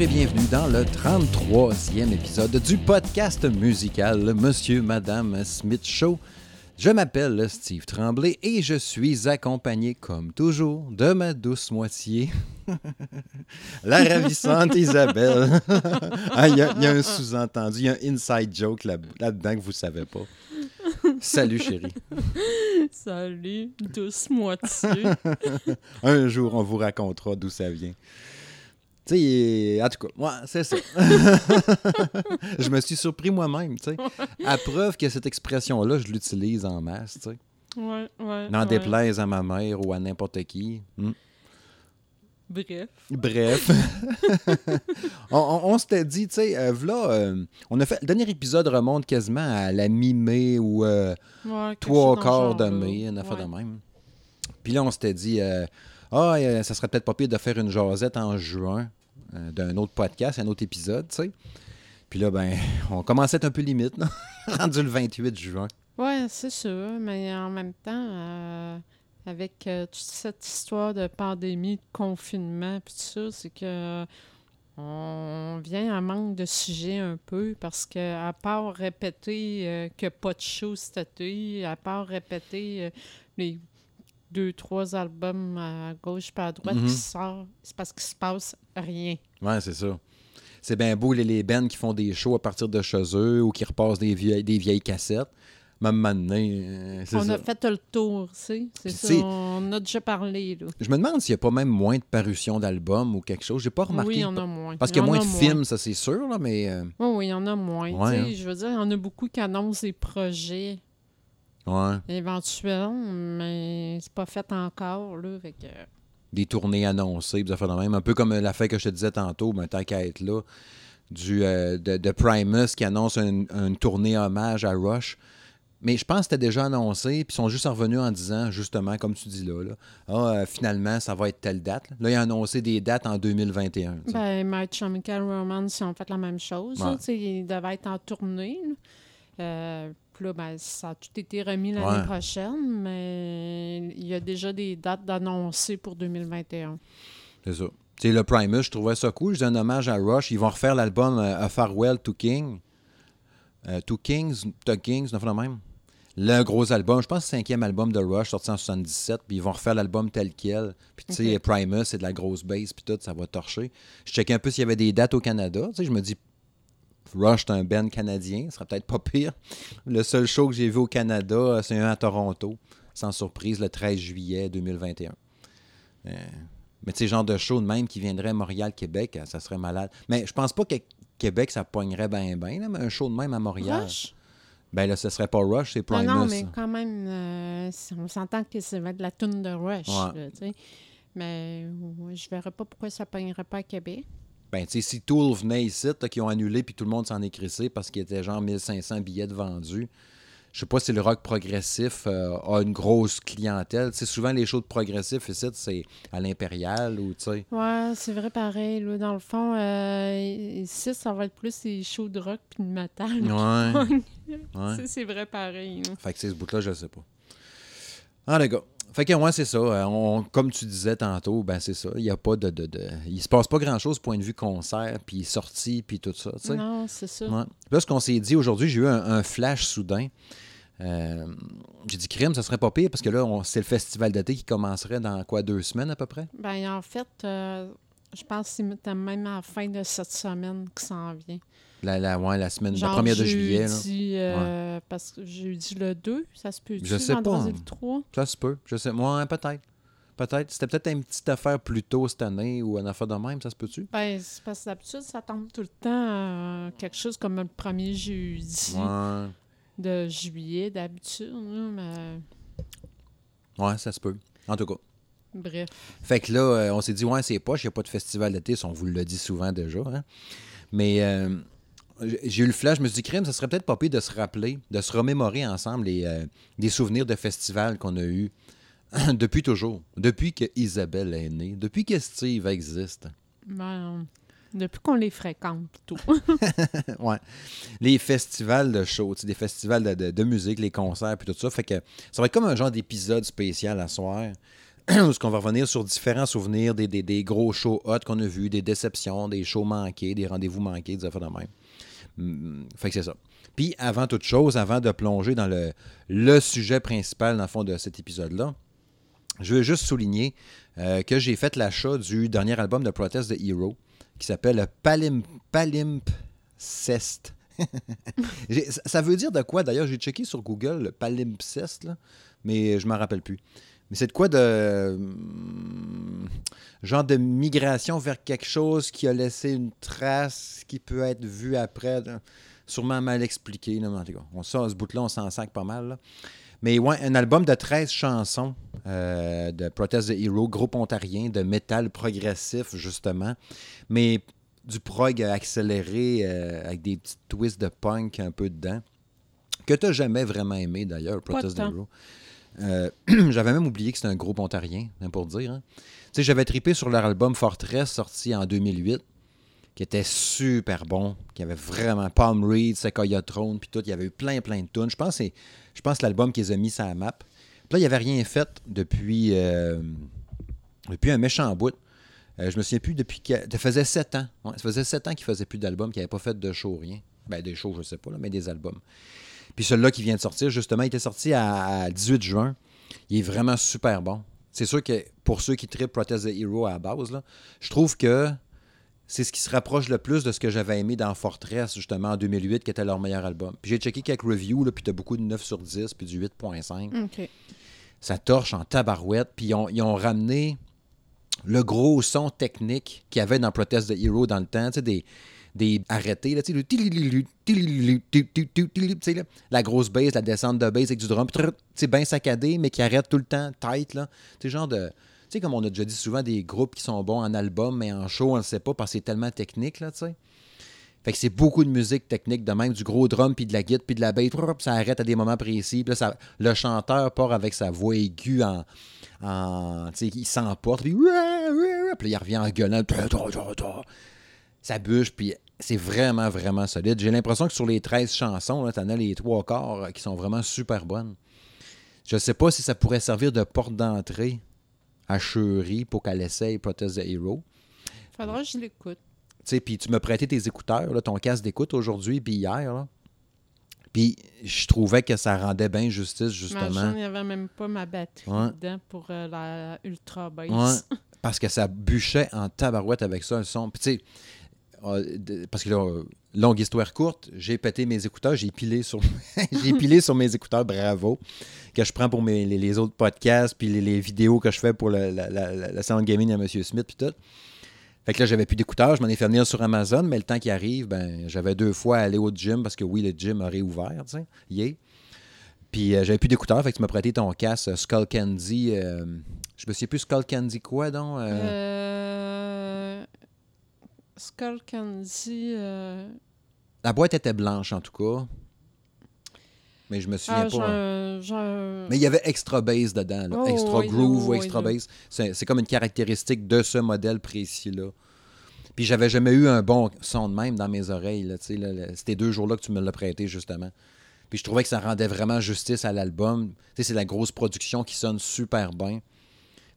Et bienvenue dans le 33e épisode du podcast musical Monsieur Madame Smith Show. Je m'appelle Steve Tremblay et je suis accompagné, comme toujours, de ma douce moitié, la ravissante Isabelle. Ah, Il y, a- il y a un sous-entendu, il y a un inside joke là- là-dedans que vous ne savez pas. Salut chérie. Salut, douce moitié. Un jour, on vous racontera d'où ça vient. Tu sais, en tout cas, moi, c'est ça. je me suis surpris moi-même, tu sais. À preuve que cette expression-là, je l'utilise en masse, tu sais. Ouais, ouais. N'en ouais. déplaise à ma mère ou à n'importe qui. Hmm. Bref. Bref. on on- on s'était dit, tu sais, euh, v'là, euh, on a fait, le dernier épisode remonte quasiment à la mi-mai ou euh, Ouais, trois quarts de mai, une affaire Ouais. de même. Puis là, on s'était dit, euh, ah, euh, ça serait peut-être pas pire de faire une jasette en juin euh, d'un autre podcast, un autre épisode, tu sais. Puis là, ben, on commençait un peu limite, là. rendu le 28 juin. Ouais, c'est sûr, mais en même temps, euh, avec euh, toute cette histoire de pandémie, de confinement, puis tout ça, c'est que on vient à manque de sujets un peu parce que à part répéter que pas de show cet à part répéter les deux, trois albums à gauche pas à droite Mhm. qui sortent, c'est parce qu'il se passe rien. Ouais, c'est ça. C'est bien beau, les, les bands qui font des shows à partir de chez eux ou qui repassent des vieilles, des vieilles cassettes. Même maintenant, euh, c'est On ça. a fait le tour, tu sais. C'est on a déjà parlé, là. Je me demande s'il n'y a pas même moins de parutions d'albums ou quelque chose. J'ai pas remarqué. Oui, il y en a moins. Parce Il qu'il y a moins de films, ça c'est sûr, là, mais. euh, Oui, oui, il y en a moins. Ouais, hein. Je veux dire, il y en a beaucoup qui annoncent des projets ouais. éventuels, mais c'est pas fait encore, là. Fait que... des tournées annoncées, de même. Un peu comme euh, l'affaire que je te disais tantôt, ben, tant qu'à être là, du, euh, de, de Primus qui annonce une, une tournée hommage à Rush. Mais je pense que c'était déjà annoncé, puis ils sont juste revenus en disant, justement, comme tu dis là, là ah, euh, finalement, ça va être telle date. Là, Là, ils ont annoncé des dates en 2021. tu sais. Ben, My Chemical Romance, ils ont fait la même chose. Ouais. ils devaient être en tournée. Euh, là, ben, ça a tout été remis l'année Ouais. prochaine, mais il y a déjà des dates d'annoncer pour 2021. C'est ça. Tu sais, le Primus, je trouvais ça cool. Je un hommage à Rush. Ils vont refaire l'album euh, A Farewell to King. Euh, to Kings, To Kings, affaire de même. Le gros album, je pense que le cinquième album de Rush, sorti en 77, puis ils vont refaire l'album tel quel. Puis tu sais, Ok. Primus, c'est de la grosse bass, puis tout, ça va torcher. Je checkais un peu s'il y avait des dates au Canada. Tu sais, je me dis, Rush, c'est un band canadien, ce serait peut-être pas pire. Le seul show que j'ai vu au Canada, euh, c'est un à Toronto, sans surprise, le 13 juillet 2021. Euh, mais tu sais, genre de show de même qui viendrait à Montréal, Québec, euh, ça serait malade. Mais je pense pas que Québec, ça pognerait bien, bien, mais un show de même à Montréal. Rush? Ben là, ce serait pas Rush, c'est Primus. non, mais quand même, euh, on s'entend que ça va être de la toune de Rush. Ouais. là, mais je verrais pas pourquoi ça pognerait pas à Québec. Ben, tu sais, si Tool venait ici, qui ont annulé, puis tout le monde s'en est crissé parce qu'il y était genre 1500 billets de vendus. Je sais pas si le rock progressif euh, a une grosse clientèle. Tu sais, souvent, les shows de progressif ici, c'est à l'Impérial ou, tu sais. Ouais, c'est vrai pareil. Là, dans le fond, euh, ici, ça va être plus des shows de rock puis de métal. Ouais. ouais. C'est- vrai pareil. là. Fait que c'est ce bout-là, je le sais pas. Ah, les gars. Fait que, ouais, c'est ça. Euh, on- comme tu disais tantôt, ben, c'est ça. Il y a pas de, de, de- Il se passe pas grand-chose point de vue concert, puis sortie, puis tout ça. Non, c'est ça. Ouais. Là, ce qu'on s'est dit aujourd'hui, j'ai eu un, un flash soudain. Euh, j'ai dit crime, ça serait pas pire parce que là, c'est le festival d'été qui commencerait dans quoi, deux semaines à peu près? Ben, en fait, euh, je pense que c'est même à la fin de cette semaine que ça en vient. La, la, ouais, la semaine, la Genre première de juillet. Là. jeudi, euh, Parce que jeudi le 2, ça se peut Je sais pas. le 3? Ça se peut. Je sais. Moi, peut-être. Peut-être. C'était peut-être une petite affaire plus tôt cette année ou une affaire de même, ça se peut-tu? Ben, c'est parce que d'habitude, ça tombe tout le temps euh, quelque chose comme le premier jeudi Ouais. de juillet, d'habitude. là, Mais... Ouais, ça se peut. En tout cas. Bref. Fait que là, euh, on s'est dit, ouais, c'est poche, il n'y a pas de festival d'été, on vous le dit souvent déjà. hein. Mais euh, j'ai eu le flash, je me suis dit, crime, ça serait peut-être pas pire de se rappeler, de se remémorer ensemble les, euh, des souvenirs de festivals qu'on a eus depuis toujours, depuis que Isabelle est née, depuis que Steve existe. Ben, depuis qu'on les fréquente, tout. ouais. Les festivals de show, tu sais, des festivals de, de- de musique, les concerts, puis tout ça. Fait que ça va être comme un genre d'épisode spécial à soir. Où on va revenir sur différents souvenirs des, des- des gros shows hot qu'on a vus, des déceptions, des shows manqués, des rendez-vous manqués, des affaires de même. Hum, Fait que c'est ça. Puis avant toute chose, avant de plonger dans le, sujet principal, dans le fond, de cet épisode-là, je veux juste souligner euh, que j'ai fait l'achat du dernier album de Protest the Hero qui s'appelle Palim, Palimpsest. Ça- veut dire de quoi? D'ailleurs, j'ai checké sur Google le palimpsest, là, mais je m'en rappelle plus. Mais c'est de quoi de. hum, genre de migration vers quelque chose qui a laissé une trace qui peut être vue après. là. Sûrement mal expliqué. Là, mais en tout cas, on, ça, ce bout-là, on s'en sac pas mal. là. Mais ouais, un album de 13 chansons euh, de Protest the Hero, groupe ontarien de métal progressif, justement. Mais du prog accéléré euh, avec des petits twists de punk un peu dedans. Que tu jamais vraiment aimé d'ailleurs, Protest the. Hero. Euh, J'avais même oublié que c'était un groupe ontarien, hein, pour dire. hein. J'avais tripé sur leur album Fortress, sorti en 2008, qui était super bon, qui avait vraiment Palm Reed, Sequoia Throne, puis tout. Il y avait eu plein, plein de tunes. Je pense que je l'album qu'ils ont mis sur la map. Puis là, il n'y avait rien fait depuis, euh, depuis un méchant bout. Euh, je me souviens plus depuis. Ça faisait sept ans. Ouais, ça faisait sept ans qu'ils faisaient plus d'albums, qu'ils n'avaient pas fait de show, rien. Ben, des shows, je sais pas, mais des albums. Puis celui-là qui vient de sortir, justement, il était sorti à, à 18 juin. Il est vraiment super bon. C'est sûr que pour ceux qui trippent Protest the Hero à la base, là, je trouve que c'est ce qui se rapproche le plus de ce que j'avais aimé dans Fortress, justement, en 2008, qui était leur meilleur album. Puis j'ai checké quelques reviews, là, puis t'as beaucoup de 9 sur 10, puis du 8.5 OK. ça torche en tabarouette. Puis ils ont, ils ont ramené le gros son technique qu'il y avait dans Protest the Hero dans le temps, tu sais, des, des arrêtés, là, le la grosse bass, la descente de bass avec du drum, sais, bien saccadé, mais qui arrête tout le temps, tight, là. Sais, genre de... Tu sais, comme on a déjà dit souvent, des groupes qui sont bons en album, mais en show, on ne sait pas parce que c'est tellement technique, là, tu sais. Fait que c'est beaucoup de musique technique, de même du gros drum, puis de la guitare, puis de la bass, ça arrête à des moments précis. Puis là, ça- le chanteur part avec sa voix aiguë en. en tu sais, il s'emporte, puis, puis il revient en gueulant. Ça bûche, puis c'est vraiment, vraiment solide. J'ai l'impression que sur les 13 chansons, là, t'en as les trois quarts euh, qui sont vraiment super bonnes. Je sais pas si ça pourrait servir de porte d'entrée à Cherie pour qu'elle essaye Protest the Hero. Faudra que je l'écoute. Tu sais, puis tu m'as prêté tes écouteurs, là, ton casque d'écoute aujourd'hui puis hier. Là. Puis je trouvais que ça rendait bien justice, justement. Il n'y avait même pas ma batterie Ouais. dedans pour euh, la Ultra Bass. Ouais, parce que ça bûchait en tabarouette avec ça, le son. Puis tu sais, parce que là, euh, longue histoire courte, j'ai pété mes écouteurs, j'ai pilé sur j'ai pilé sur mes écouteurs, bravo, que je prends pour les, autres podcasts, puis les, vidéos que je fais pour la, la, la, la sound gaming à M. Smith, puis tout. Fait que là, j'avais plus d'écouteurs, je m'en ai fait venir sur Amazon, mais le temps qui arrive, ben, j'avais deux fois à aller au gym, parce que oui, le gym aurait ouvert, tu sais, yeah. Puis euh, j'avais plus d'écouteurs, fait que tu m'as prêté ton casque euh, Skull Candy. euh, je me souviens plus Skull Candy quoi, donc? euh, Euh... Skull Candy. euh, La boîte était blanche, en tout cas. Mais je me souviens Ah, pas. hein. Mais il y avait extra bass dedans, là. Oh, extra oui, groove ou extra oui. bass. C'est comme une caractéristique de ce modèle précis-là. Puis j'avais jamais eu un bon son de même dans mes oreilles. Là. C'était deux jours-là que tu me l'as prêté, justement. Puis je trouvais que ça rendait vraiment justice à l'album. C'est la grosse production qui sonne super bien.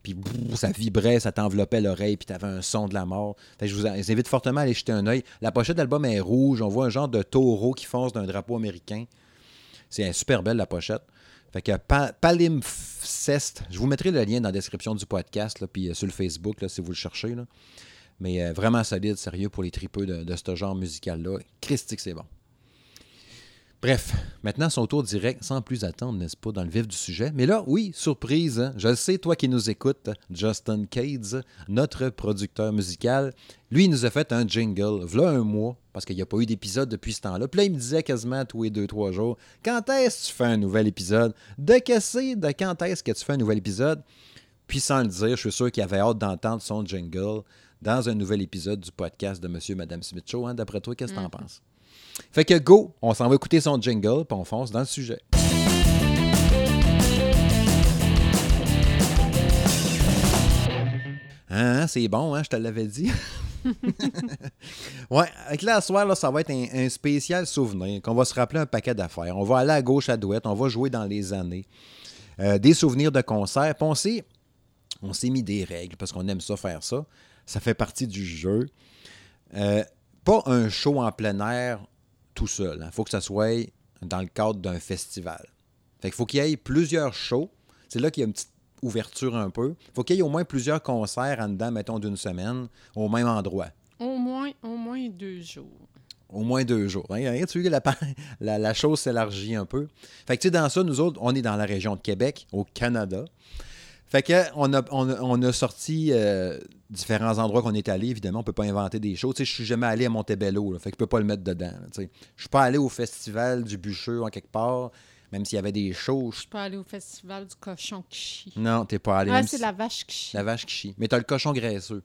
Puis ça vibrait, ça t'enveloppait l'oreille, puis t'avais un son de la mort. Fait je vous in- invite fortement à aller jeter un œil. La pochette d'album est rouge. On voit un genre de taureau qui fonce d'un drapeau américain. C'est super belle, la pochette. Fait que Pa- Palimpsest, je vous mettrai le lien dans la description du podcast, puis euh, sur le Facebook, si vous le cherchez. Mais euh, vraiment solide, sérieux, pour les tripeux de ce genre musical-là. Christique, c'est bon. Bref, maintenant son tour direct, sans plus attendre, n'est-ce pas, dans le vif du sujet. Mais là, oui, surprise, hein, je le sais, toi qui nous écoutes, Justin Cades, notre producteur musical, lui, il nous a fait un jingle, voilà un mois, parce qu'il n'y a pas eu d'épisode depuis ce temps-là. Puis là, il me disait quasiment tous les deux, trois jours, quand est-ce que tu fais un nouvel épisode? De c'est? De quand est-ce que tu fais un nouvel épisode? Puis sans le dire, je suis sûr qu'il avait hâte d'entendre son jingle dans un nouvel épisode du podcast de Monsieur et Madame Smith Show. hein. D'après toi, qu'est-ce que t'en penses? Fait que go, on s'en va écouter son jingle, puis on fonce dans le sujet. Hein, c'est bon, hein, je te l'avais dit. ouais, avec là, ce soir, là, ça va être un, un spécial souvenir, qu'on va se rappeler un paquet d'affaires. On va aller à gauche à droite, on va jouer dans les années. Euh, des souvenirs de concerts. Puis on s'est, on s'est mis des règles parce qu'on aime ça faire ça. Ça fait partie du jeu. Euh, pas un show en plein air tout seul. Il faut que ça soit dans le cadre d'un festival. Fait qu'il faut qu'il y ait plusieurs shows. C'est là qu'il y a une petite ouverture un peu. Il faut qu'il y ait au moins plusieurs concerts en dedans, mettons, d'une semaine, au même endroit. Au moins, au moins deux jours. Au moins deux jours. Hein, Regarde, tu vois que la, la, la chose s'élargit un peu? Fait que, tu sais, dans ça, nous autres, on est dans la région de Québec, au Canada. Fait que, on a, on a, on a sorti euh, différents endroits qu'on est allé. Évidemment, on peut pas inventer des choses. Je suis jamais allé à Montebello, là, fait que je peux pas le mettre dedans. Je suis pas allé au festival du Bûcheux en quelque part, même s'il y avait des shows. je- Je peux aller au festival du cochon qui chie. Non, t'es pas allé. Ah, c'est si- la vache qui chie. la vache qui chie. Mais t'as le cochon graisseux.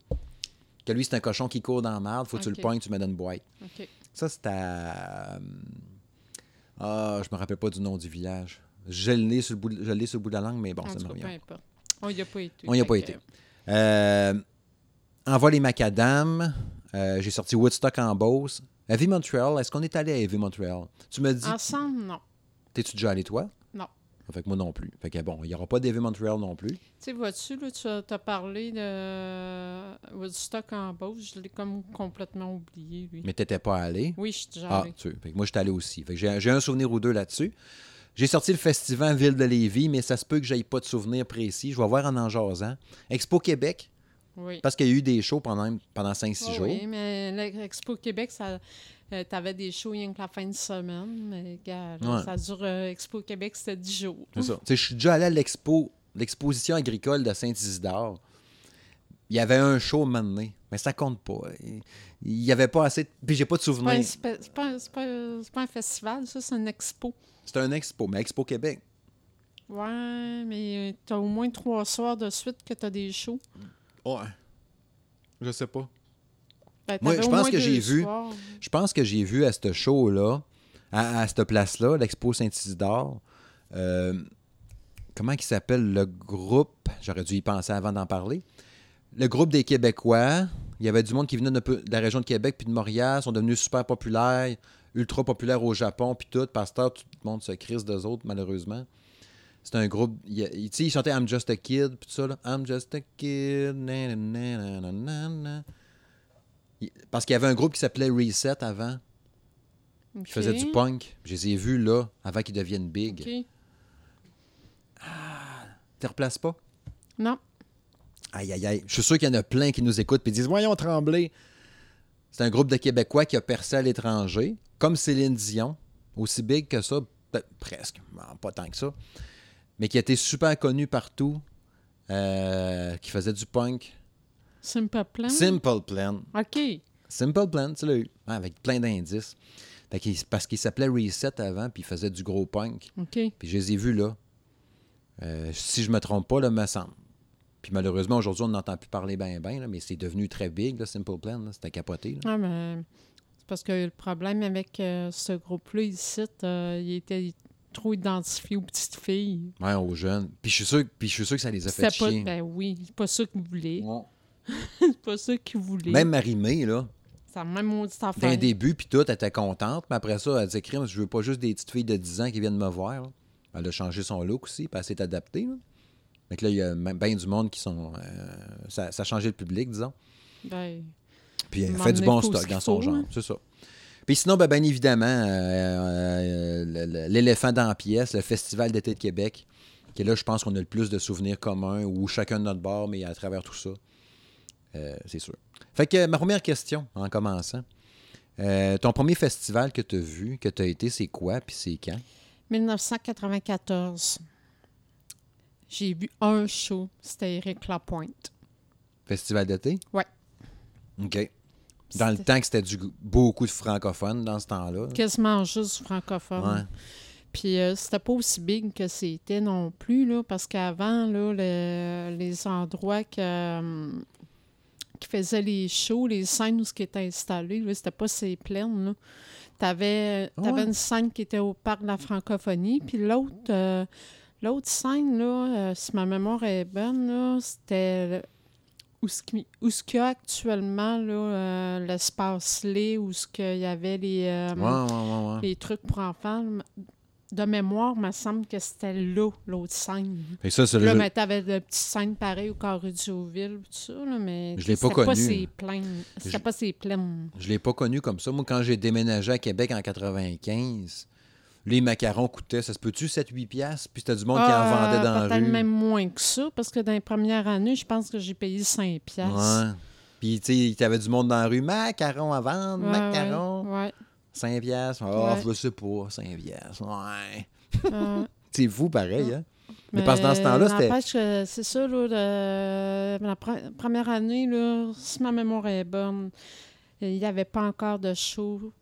Que lui, c'est un cochon qui court dans la marde. Faut que tu le pognes, tu dans une boîte. Ça, c'est à. euh, Ah, je me rappelle pas du nom du village. Je l'ai sur, le bout de- je sur le bout de la langue, mais bon, en ça me revient. peu importe. On y a pas été. On y a pas été. Euh, Envoie les macadam. Euh, J'ai sorti Woodstock en Beauce. Heavy Montreal. Est-ce qu'on est allé à Heavy Montreal? Tu me dis. Ensemble, non. T'es-tu déjà allé, toi? Non. Fait que moi non plus. Fait que bon, il n'y aura pas d'Heavy Montreal non plus. Tu sais, vois-tu, là, tu as, t'as parlé de Woodstock en Beauce. Je l'ai comme complètement oublié, lui. Mais t'étais pas allé? Oui, je suis déjà Ah, allée. tu fait que moi, je suis allé aussi. Fait que j'ai un souvenir ou deux là-dessus. J'ai sorti le festival Ville de Lévis, mais ça se peut que j'aille pas de souvenir précis. Je vais voir en en jasant. Expo Québec, Oui. parce qu'il y a eu des shows pendant, pendant 5-6 Oh jours. Oui, mais l'Expo Québec, ça, euh, t'avais des shows rien que la fin de semaine. Mais gars, là, Ouais. ça dure. euh, Expo Québec, c'était 10 jours. C'est ça. Tu je suis déjà allé à l'expo, l'exposition agricole de Saint-Isidore. Il y avait un show maintenant, mais ça compte pas. Il- Il y avait pas assez. de- Puis j'ai pas de C'est pas, un- souvenir. c'est pas- pas- pas un festival, ça, c'est une expo. C'est un expo, mais Expo Québec. Ouais, mais euh, t'as au moins trois soirs de suite que t'as des shows. Ouais. Je sais pas. Ben, Moi, je pense que j'ai vu-. Je pense que j'ai vu à ce show-là, à, à cette place-là, l'Expo Saint-Isidore, euh, comment il s'appelle le groupe? J'aurais dû y penser avant d'en parler. Le groupe des Québécois. Il y avait du monde qui venait de la région de Québec puis de Montréal, sont devenus super populaires, ultra populaires au Japon, puis tout. Pasteur, tout le monde se crise d'eux autres, malheureusement. C'est un groupe. Tu sais, ils chantaient I'm just a kid, puis tout ça, là. I'm just a kid. Parce qu'il y avait un groupe qui s'appelait Reset avant, qui faisait du punk. Je les ai vus là, avant qu'ils deviennent big. OK. Tu replaces pas? Non. Aïe, aïe, aïe. Je suis sûr qu'il y en a plein qui nous écoutent et disent Voyons trembler. C'est un groupe de Québécois qui a percé à l'étranger, comme Céline Dion, aussi big que ça, presque, pas tant que ça, mais qui été super connu partout, euh, qui faisait du punk. Simple Plan? Simple Plan. OK. Simple Plan, tu l'as eu, hein, avec plein d'indices. Parce qu'il s'appelait Reset avant, puis il faisait du gros punk. OK. Puis je les ai vus là. Euh, si je me trompe pas, là, me semble. Puis malheureusement, aujourd'hui, on n'entend plus parler bien, bien, mais c'est devenu très big, là, Simple Plan. là. C'était capoté. là. Ah, mais parce que le problème avec euh, ce groupe-là, ici, euh, il était trop identifié aux petites filles. Ouais, aux jeunes. Puis je suis sûr, puis je suis sûr que ça les a fait pas, chier. ben oui, c'est pas ça qu'ils voulaient. Ouais. C'est pas ça qu'ils voulaient. Même Marie-Mé, là, la même maudite d'un affaire. début, puis tout, elle était contente. Mais après ça, elle disait, crime, je veux pas juste des petites filles de 10 ans qui viennent me voir. là. Elle a changé son look aussi, puis elle s'est adaptée. Là. Fait que là, il y a bien du monde qui sont... euh, ça, ça a changé le public, disons. Ben, Puis elle M'en fait du bon stock dans son faut, genre, hein. c'est ça. Puis sinon, ben, bien évidemment, euh, euh, l'éléphant dans la pièce, le Festival d'été de Québec, qui est là, je pense qu'on a le plus de souvenirs communs, ou chacun de notre bord, mais à travers tout ça, euh, c'est sûr. Fait que ma première question, en commençant, ton premier festival que tu as vu, que tu as été, c'est quoi, puis c'est quand? 1994. J'ai vu un show, c'était Eric Lapointe. Festival d'été? Ouais. OK. Dans le temps que c'était du, beaucoup de francophones dans ce temps-là. Quasiment juste francophone. Ouais. Puis euh, c'était pas aussi big que c'était non plus, là, parce qu'avant, là, le- les endroits que, euh, qui faisaient les shows, les scènes où ce qui était installé, là, c'était pas ces plaines, là. T'avais, Ah t'avais ouais? une scène qui était au parc de la francophonie, puis l'autre, euh, l'autre scène, là, euh, si ma mémoire est bonne, là, c'était où ce qu'il y a actuellement, là, euh, l'espace Lé, où ce qu'il y avait les... euh, Ouais, ouais, ouais, ouais. les trucs pour enfants. De mémoire, il me semble que c'était là, l'autre scène. Que ça, c'est Là, le- mais t'avais de petites scènes pareilles au carré du Hauville, tout ça, là, mais Je l'ai pas connu. ces plaines. C'était Je- pas plaines. Je l'ai pas connu comme ça. Moi, quand j'ai déménagé à Québec en 95, les macarons coûtaient, ça se peut-tu, 7-8 piastres? Puis c'était du monde qui en Ah, vendait dans la Peut-être rue. même moins que ça, parce que dans les premières années, je pense que j'ai payé 5 piastres. Ouais. Puis, tu sais, t'avais du monde dans la rue. Macarons à vendre, Ouais, macarons. ouais, ouais. 5 piastres? Ouais. je sais pas, 5 piastres. Ouais. C'est fou, pareil, hein? Mais parce que dans ce temps-là, c'était- C'est ça, là, le- la pre- première année, là, si ma mémoire est bonne, il n'y avait pas encore de show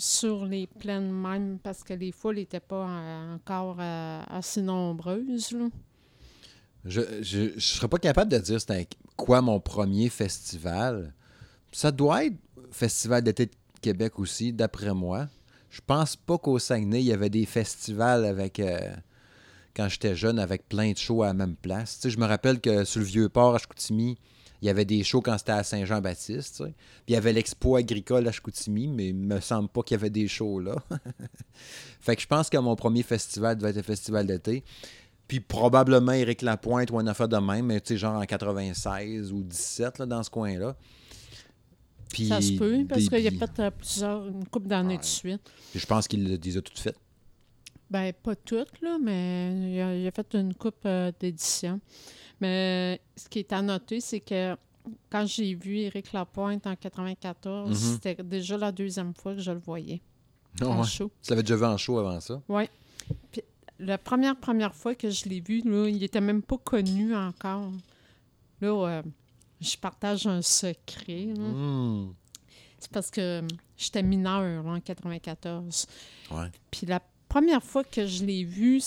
sur les plaines même parce que les foules n'étaient pas euh, encore euh, assez nombreuses. Là. Je je serais pas capable de dire c'était quoi mon premier festival. Ça doit être Festival d'été de Québec aussi, d'après moi. Je pense pas qu'au Saguenay, il y avait des festivals avec euh, quand j'étais jeune avec plein de shows à la même place. Tu sais, je me rappelle que sur le vieux port à Chicoutimi, il y avait des shows quand c'était à Saint-Jean-Baptiste. tu sais. Puis il y avait l'expo agricole à Chicoutimi, mais il me semble pas qu'il y avait des shows là. fait que je pense que mon premier festival devait être le festival d'été. Puis probablement Éric Lapointe ou une affaire de même, mais tu sais, genre en 96 ou 17, là, dans ce coin-là. Puis ça se peut parce qu'il y a fait euh, plusieurs, une couple d'années Ouais. de suite. Puis Je pense qu'il les a toutes faites. Ben, pas toutes, là, mais il a, il a fait une coupe euh, d'éditions. Mais ce qui est à noter, c'est que quand j'ai vu Éric Lapointe en 94, Mhm. c'était déjà la deuxième fois que je le voyais Ah en ouais. show. Tu l'avais déjà vu en show avant ça? Oui. Puis la première, première fois que je l'ai vu, là, il était même pas connu encore. Là, euh, je partage un secret. Hmm. C'est parce que j'étais mineure là, en 94. Ouais. Puis la première fois que je l'ai vu,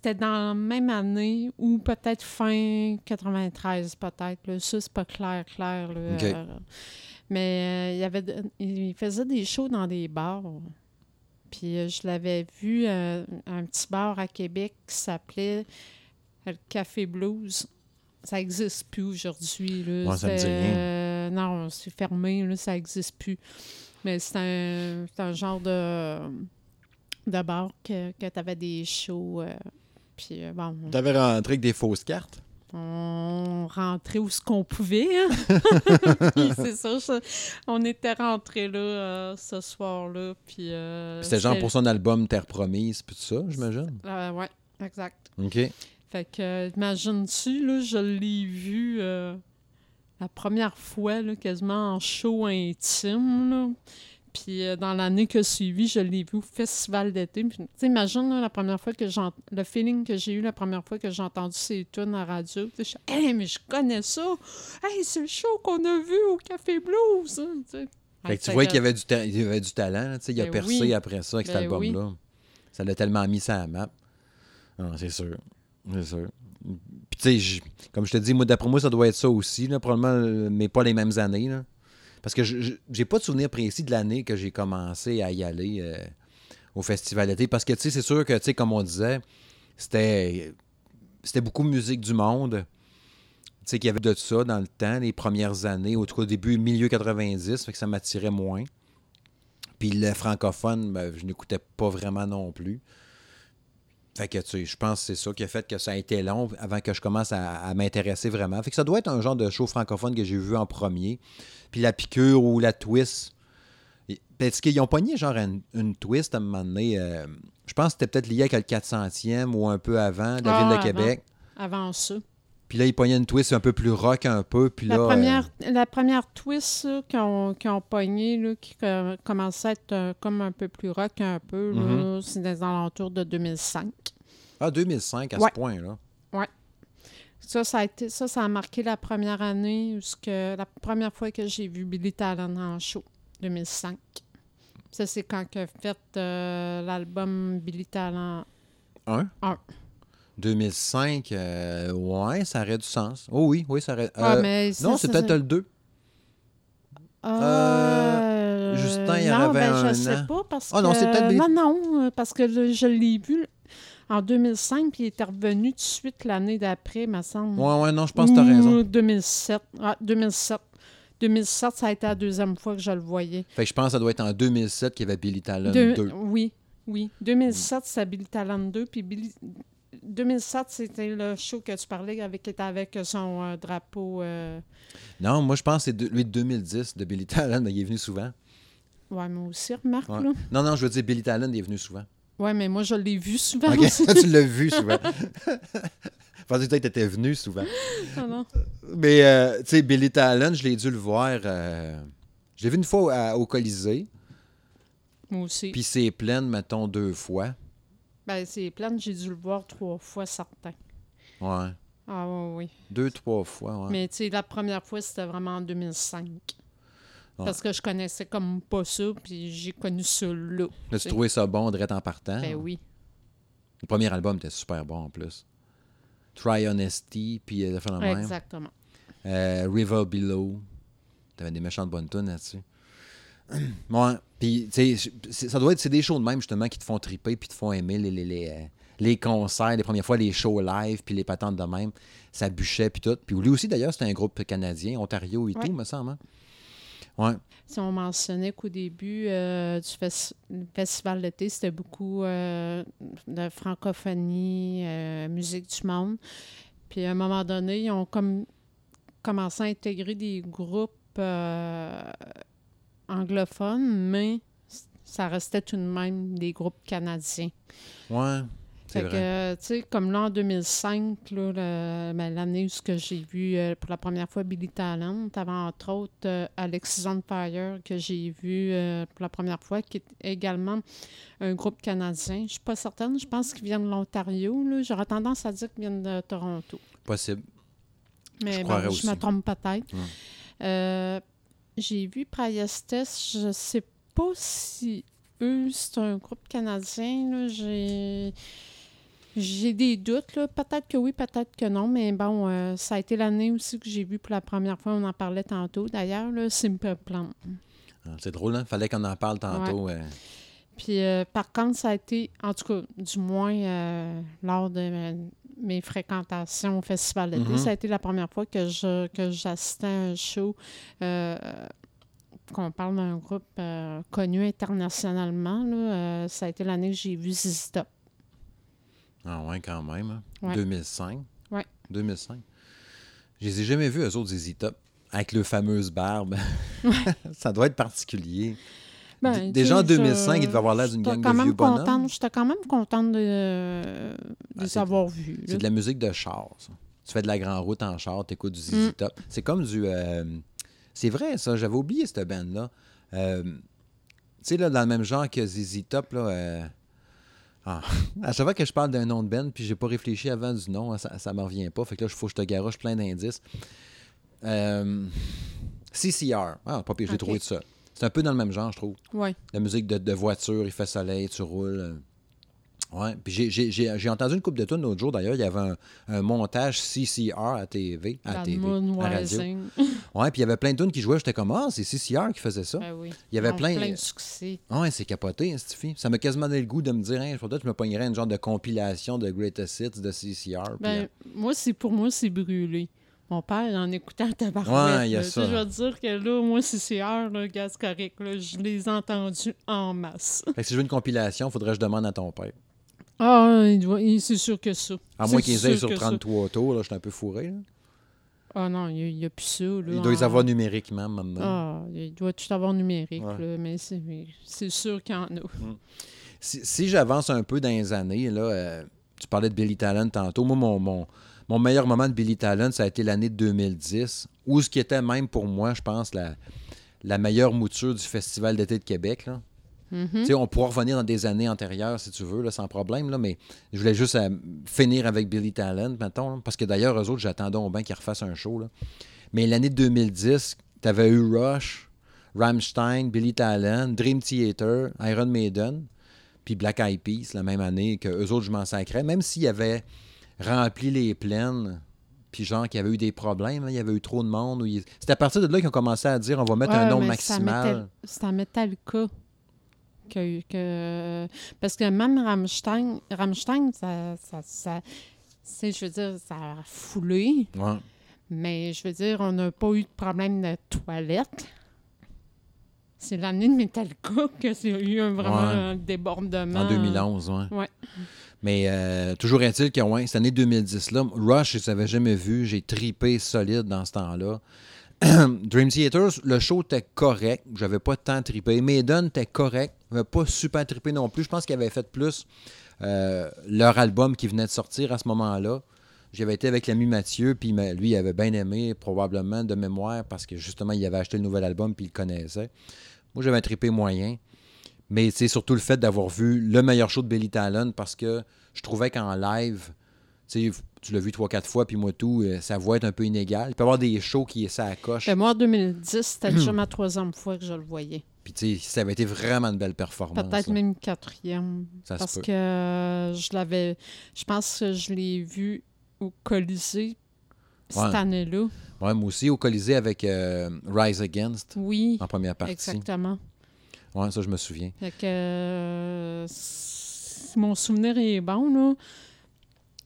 c'était dans la même année ou peut-être fin 93, peut-être. Ça, c'est pas clair, clair. là. Euh, mais euh, il, avait il faisait des shows dans des bars. Puis euh, je l'avais vu à un petit bar à Québec qui s'appelait le Café Blues. Ça n'existe plus aujourd'hui. là. Ouais, ça me dit rien. non, c'est fermé, là, ça n'existe plus. Mais c'est un, c'est un genre de, de bar que, que tu avais des shows. euh, puis euh, bon, T'avais rentré avec des fausses cartes? on rentrait où ce qu'on pouvait. hein. C'est ça, je- on était rentrés là euh, ce soir-là. Puis euh, C'était genre pour son album Terre Promise, puis tout ça, j'imagine? Euh, ouais, exact. OK. Fait que, imagines-tu, là, je l'ai vu la première fois, là, quasiment en show intime, là. Puis euh, dans l'année qui a suivi, je l'ai vu au festival d'été. Puis, imagine, là, la première fois que j'ai... Le feeling que j'ai eu la première fois que j'ai entendu ces tunes à radio. Puis je suis Hey, mais je connais ça! Hey, c'est le show qu'on a vu au Café Blues! hein. Fait que tu vois que- qu'il y avait du, il y avait du talent. là, tu sais, il a Ben percé oui. après ça avec cet Ben album-là. Ça l'a tellement mis ça à la map. Ah, c'est sûr. C'est sûr. Puis tu sais, comme je te dis, moi, d'après moi, ça doit être ça aussi, là, probablement, euh, mais pas les mêmes années. là. Parce que je- j'ai pas de souvenir précis de l'année que j'ai commencé à y aller euh, au festival d'été. Parce que tu sais, c'est sûr que, tu sais, comme on disait, c'était beaucoup musique du monde. Tu sais, qu'il y avait de ça dans le temps, les premières années, au tout cas, au début, milieu 90, fait que ça m'attirait moins. Puis le francophone, ben, je n'écoutais pas vraiment non plus. Fait que, tu sais, je pense que c'est ça qui a fait que ça a été long avant que je commence à, à m'intéresser vraiment. Fait que ça doit être un genre de show francophone que j'ai vu en premier. Puis la piqûre ou la twist. Parce qu'ils ont pogné genre une, une twist à un moment donné. euh, je pense que c'était peut-être lié avec le 400e ou un peu avant, de la Ah, ville de avant. Québec. Avant ça. Puis là, ils pognaient une twist un peu plus rock un peu. Puis La, là, euh, première, la première twist qu'ils ont, pogné, là, qui co- commençait à être euh, comme un peu plus rock un peu, Mhm. c'est dans les alentours de 2005. ah, 2005 à Ouais. ce point-là. Ça, ça a, été, ça, ça a marqué la première année, que, la première fois que j'ai vu Billy Talon en show, 2005. Ça, c'est quand il a fait euh, l'album Billy Talent. 1? Un. 2005, euh, ouais, ça aurait du sens. Oh oui, oui, ça aurait... Ah, euh, mais non, c'est peut-être le 2. Euh, Justin, il non, avait ben, un je sais an. pas parce Ah non, que... c'est peut-être Non, non, parce que le- je l'ai vu en 2005, puis il était revenu tout de suite l'année d'après, me semble. Ouais, ouais, non, je pense que t'as raison. Ou 2007. Ah, 2007. 2007, ça a été la deuxième fois que je le voyais. Fait que je pense que ça doit être en 2007 qu'il y avait Billy Talon Deux- 2. Oui, oui. 2007, c'est Billy Talent 2, puis Billy... 2007, c'était le show que tu parlais avec, qui était avec son euh, drapeau. euh, Non, moi, je pense que c'est lui de 2010, de Billy Talon. Il est venu souvent. Ouais, moi aussi, remarque, Ouais. là. Non, non, je veux dire, Billy Talon il est venu souvent. Ouais, mais moi, je l'ai vu souvent aussi. tu l'as vu souvent. Je pensais que tu étais venu souvent. Ah non. Mais, euh, tu sais, Billy Talon, je l'ai dû le voir. euh, je l'ai vu une fois au, à- au Colisée. Moi aussi. Puis c'est plein, mettons, deux fois. Ben, c'est plein, j'ai dû le voir trois fois, certain. Ouais. Ah oui, oui. Deux, trois fois, ouais. Mais tu sais, la première fois, c'était vraiment en 2005. Ouais. Parce que je connaissais comme pas ça, puis j'ai connu ça là. As-tu c'est- trouvé ça bon, direct en partant? Ben oui. Le premier album était super bon, en plus. Try Honesty, puis euh, le même. Exactement. Euh, River Below. T'avais des méchantes bonnes tunes là-dessus. ouais. Puis, tu sais, c'est- ça doit être c'est des shows de même, justement, qui te font triper puis te font aimer les, les, les, euh, les concerts, les premières fois, les shows live, puis les patentes de même. Ça bûchait, puis tout. Puis lui aussi, d'ailleurs, c'était un groupe canadien, Ontario et Ouais. tout, me semble. hein? Ouais. Si on mentionnait qu'au début euh, du fes- festival d'été, c'était beaucoup euh, de francophonie, euh, musique du monde. Puis à un moment donné, ils ont comme commencé à intégrer des groupes anglophones, mais ça restait tout de même des groupes canadiens. Ouais. C'est Fait vrai. que, tu sais, comme là, en 2005, là, le- ben, l'année où que j'ai vu euh, pour la première fois Billy Talent, t'avais entre autres euh, Alexis on Fire que j'ai vu euh, pour la première fois, qui est également un groupe canadien. Je suis pas certaine, je pense qu'ils viennent de l'Ontario. là. J'aurais tendance à dire qu'ils viennent de Toronto. Possible. Mais je me trompe peut-être. J'ai vu Priestes, je sais pas si eux, c'est un groupe canadien. J'ai. J'ai des doutes, là. Peut-être que oui, peut-être que non, mais bon, euh, ça a été l'année aussi que j'ai vu pour la première fois, on en parlait tantôt d'ailleurs, là, Simple Plan. Ah, C'est drôle, hein? Fallait qu'on en parle tantôt. euh. Puis euh, par contre, ça a été, en tout cas, du moins euh, lors de mes fréquentations au Festival d'été, Mhm. ça a été la première fois que je que j'assistais à un show euh, qu'on parle d'un groupe euh, connu internationalement. Là, euh, ça a été l'année que j'ai vu Top. Ah ouais, quand même. hein. Ouais. 2005. Ouais. 2005. Je les ai jamais vus, eux autres, Top, avec le fameuse barbe. ça doit être particulier. Ben, Déjà en sais, 2005, je- il devait avoir l'air d'une gang quand de vieux bonhommes. J'étais quand même contente de, de les c'est- avoir vus. C'est de la musique de char, ça. Tu fais de la grande route en char, t'écoutes du ZZ Mm. Top. C'est comme du... euh, C'est vrai, ça. J'avais oublié cette band-là. Euh, Tu sais, là, dans le même genre que ZZ Top, là... euh, ah. À chaque fois que je parle d'un nom de band, puis j'ai pas réfléchi avant du nom, hein, ça, ça me revient pas. Fait que là, il faut que je te garoche plein d'indices. Euh, CCR. Ah, pas pire, Ok. trouvé de ça. C'est un peu dans le même genre, je trouve. Ouais. La musique de, de voiture, il fait soleil, tu roules. euh. Ouais. Puis j'ai- entendu une coupe de tunes l'autre jour, d'ailleurs. Il y avait un, un montage CCR à TV. À Bad TV. À radio. Ouais, puis il y avait plein de tunes qui jouaient. J'étais comme, ah, c'est CCR qui faisait ça. Ben oui. Il y avait plein- plein de succès. Ouais, c'est capoté, hein, cette fille. Ça m'a quasiment donné le goût de me dire, hein, que je me pognerais une genre de compilation de Greatest Hits de CCR. puis, Ben, euh, moi, c'est pour moi, c'est brûlé. Mon père, en écoutant tabarouette, Ouais, il y a là, tu ça. sais, je veux dire que là, moi, c'est CR, là, gaz correct, là, je les ai entendus en masse. fait que si je veux une compilation, faudrait que je demande à ton père. Ah, il doit- il- c'est sûr que ça. À moins qu'ils aient sur que ça. 33 tours, là, je suis un peu fourré. là. Ah non, il n'y a, plus ça. Là, Il doit les avoir numériquement maintenant. Ah, il doit tout avoir numérique, Ouais. là, mais c'est c'est sûr qu'il y en a. Si, si j'avance un peu dans les années, là, euh, tu parlais de Billy Talent tantôt. Moi, mon, mon, mon meilleur moment de Billy Talent, ça a été l'année de 2010, où ce qui était même pour moi, je pense, la, la meilleure mouture du Festival d'été de Québec. Là. Mhm. Sais, On pourra revenir dans des années antérieures, si tu veux, là, sans problème, là, mais je voulais juste euh, finir avec Billy Talent, mettons, là, parce que d'ailleurs, eux autres, j'attendais au bain qu'ils refassent un show. là. Mais l'année de 2010, tu avais eu Rush, Rammstein, Billy Talent, Dream Theater, Iron Maiden, puis Black Eyed Peas la même année que eux autres, je m'en sacrais. Même s'ils avaient rempli les plaines, puis genre qu'il y avait eu des problèmes, il y avait eu trop de monde. il- C'est à partir de là qu'ils ont commencé à dire on va mettre un nombre maximal. C'est à Metallica. Que, que- parce que même Rammstein, Rammstein ça, ça, ça- c'est, je veux dire, ça a foulé, Ouais. mais je veux dire, on n'a pas eu de problème de toilette. C'est l'année de Metallica que c'est eu un, vraiment Ouais. un débordement. En 2011, ouais. Ouais. Mais euh, toujours est-il que, cette année 2010-là, Rush, je ne l'avais jamais vu. J'ai tripé solide dans ce temps-là. Dream Theater, le show était correct. J'avais pas tant tripé. Maiden était correct. Pas super trippé non plus. Je pense qu'ils avaient fait plus euh, leur album qui venait de sortir à ce moment-là. J'avais été avec l'ami Mathieu, puis ma- lui, il avait bien aimé, probablement de mémoire, parce que justement, il avait acheté le nouvel album, puis il le connaissait. Moi, j'avais trippé moyen. Mais c'est surtout le fait d'avoir vu le meilleur show de Billy Talon parce que je trouvais qu'en live, tu l'as vu trois, quatre fois, puis moi tout, sa voix est un peu inégale. Il peut y avoir des shows qui ça coche. Ben, moi, en 2010, c'était déjà ma troisième fois que je le voyais. Puis tu sais, ça avait été vraiment une belle performance. Peut-être même quatrième. Ça se parce peut. que euh, je l'avais. Je pense que je l'ai vu au Colisée cette Ouais. année-là. Ouais, moi aussi, au Colisée avec euh, Rise Against Oui, en première partie. exactement. Ouais, ça, je me souviens. Fait que euh, si mon souvenir est bon, là,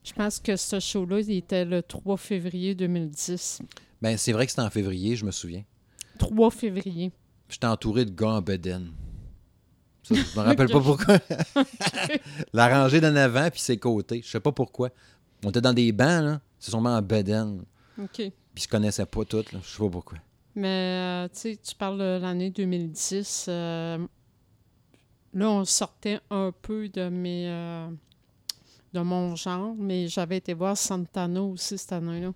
je pense que ce show-là, il était le 3 février 2010. Ben, c'est vrai que c'était en février, je me souviens. 3 février. J'étais entouré de gars en bedaine. Ça, je me rappelle pas pourquoi. La rangée d'en avant, puis ses côtés. Je sais pas pourquoi. On était dans des bancs, là. C'est sûrement en bedaine. OK. Puis ils se connaissaient pas toutes, là. Je sais pas pourquoi. Mais, euh, tu tu parles de l'année 2010. euh, là, on sortait un peu euh, de mon genre, mais j'avais été voir Santana aussi cette année-là.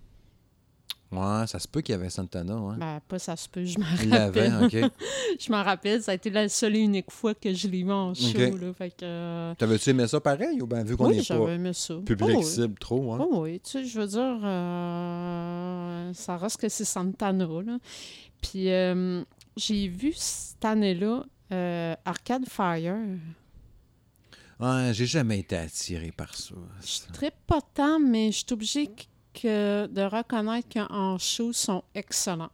Ouais, ça se peut qu'il y avait Santana, ouais. Ben, pas ça se peut, je m'en Il l'avait, rappelle. OK. je m'en rappelle, ça a été la seule et unique fois que je l'ai vu en show. Là, fait que, euh, T'avais-tu aimé ça pareil ou bien vu qu'on oui, j'avais pas aimé ça. public Oh, oui. cible trop, hein? Oh oui, tu sais, je veux dire, euh, ça reste que c'est Santana, là. Puis euh, j'ai vu cette année-là euh, Arcade Fire. Ouais, j'ai jamais été attiré par ça. Je très pas tant, mais je suis obligée que- de reconnaître qu'en ils sont excellents.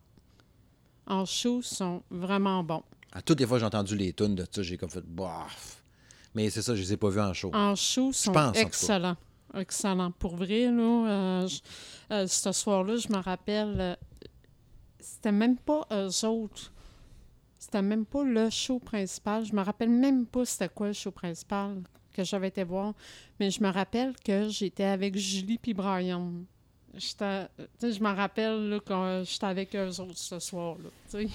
En ils sont vraiment bons. À toutes les fois que j'ai entendu les tunes de ça, j'ai comme fait bof. Mais c'est ça, je les ai pas vus en show. En show, sont pense, excellents. Excellents. Pour vrai, là, euh, je- euh, ce soir-là, je me rappelle, euh, c'était même pas eux autres. C'était même pas le show principal. Je me rappelle même pas c'était quoi le show principal que j'avais été voir. Mais je me rappelle que j'étais avec Julie puis Brian. Sais, Je me rappelle là, quand j'étais avec eux autres ce soir-là. tu sais.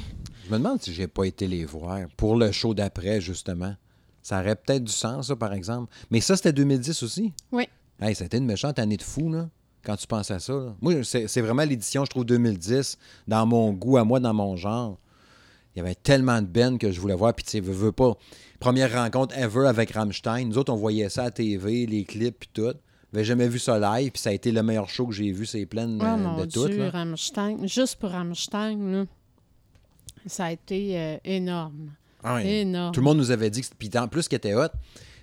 Je me demande si j'ai pas été les voir pour le show d'après, justement. Ça aurait peut-être du sens, ça, par exemple. Mais ça, c'était 2010 aussi? Oui. Hey, ça a été une méchante année de fou, là, quand tu penses à ça. là. Moi, c'est c'est vraiment l'édition, je trouve, 2010, dans mon goût à moi, dans mon genre. Il y avait tellement de Ben que je voulais voir, puis tu sais, veux, veux pas. Première rencontre ever avec Rammstein. Nous autres, on voyait ça à TV, les clips, puis tout. J'avais jamais vu ça live, puis ça a été le meilleur show que j'ai vu, c'est plein de, de tout. Dieu, là. Rammstein. Juste pour Rammstein, là, ça a été euh, énorme. Ah. Énorme. Tout le monde nous avait dit que. Puis en plus, ce qui était hot,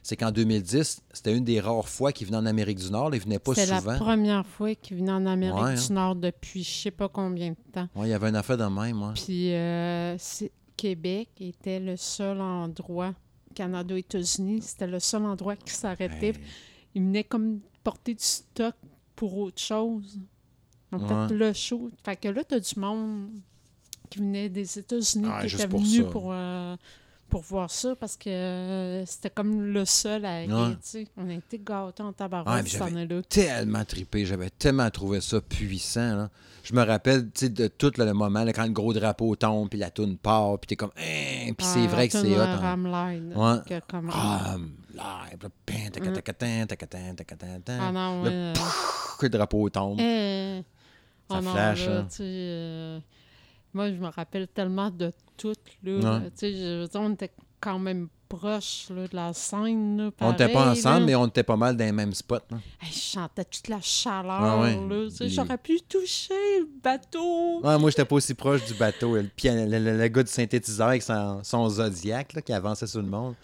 c'est qu'en 2010, c'était une des rares fois qu'il venait en Amérique du Nord. Il venait pas C'était la souvent. première fois qu'il venait en Amérique Ouais, du hein. Nord depuis je sais pas combien de temps. Ouais, il y avait une affaire de même. ouais. Puis euh, Québec était le seul endroit, Canada, États-Unis, c'était le seul endroit qui s'arrêtait. Hey. Il venait comme porter du stock pour autre chose. En fait, Ouais. le show. Fait que là, tu as du monde qui venait des États-Unis Ah, qui était pour venu ça. pour, euh, pour voir ça parce que euh, c'était comme le seul à. Ouais. sais. On a été gâtés en Ouais, tabarouette année-là. Tellement trippé. J'avais tellement trouvé ça puissant. là. Je me rappelle de tout là, le moment, là, quand le gros drapeau tombe, puis la toune part, puis t'es comme. Hein, puis c'est Ah, vrai que c'est hot. hein. Ramline, Ouais. comme- Ah. Ah non, Le ouais. euh, que le drapeau tombe. eh, Ça oh non, flash, là, hein. tu euh, moi, je me rappelle tellement de tout. Là, Ouais. Je on était quand même proche là, de la scène. Là, on n'était pas pareil, ensemble, là. mais on était pas mal dans les mêmes spots. là. Hey, je sentais toute la chaleur. Ouais. Puis- J'aurais pu toucher le bateau. Ouais, moi, j'étais pas aussi proche du bateau. Le, le, le- le gars du synthétiseur avec son, son Zodiac qui avançait sur le monde.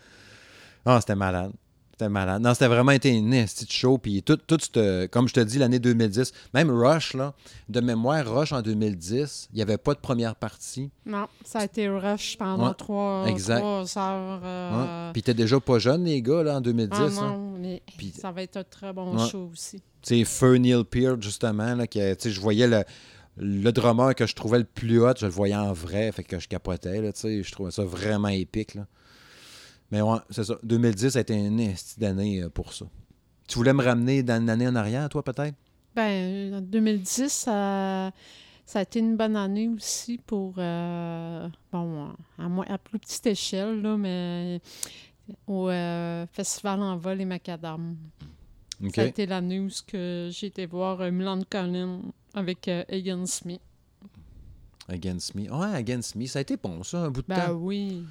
Ah, c'était malade. C'était malade. Non, c'était vraiment été une petite show. Puis tout, tout comme je te dis, l'année 2010, même Rush, là, de mémoire, Rush en 2010, il n'y avait pas de première partie. Non, ça a été rush pendant Ouais, trois, exact. trois heures. euh, Ouais. Puis t'es déjà pas jeune, les gars, là, en 2010. ah non, mais Puis- ça va être un très bon Ouais. show aussi. Tu Feu Neil Peart, justement, là, qui, je voyais le, le drummer que je trouvais le plus hot, je le voyais en vrai, fait que je capotais, là, je trouvais ça vraiment épique, là. Mais ouais, c'est ça. 2010 a été une esti d'année euh, pour ça. Tu voulais me ramener dans une année en arrière, toi, peut-être? Ben, en 2010, ça, ça a été une bonne année aussi pour, euh, bon, à, moins, à plus petite échelle, là, mais au euh, Festival en vol et Macadam. Ça a été l'année où j'ai été voir euh, Milan Collin avec euh, Egan Smith. Against Me. Ouais, Against Me, ça a été bon, ça, un bout de Ben temps. oui.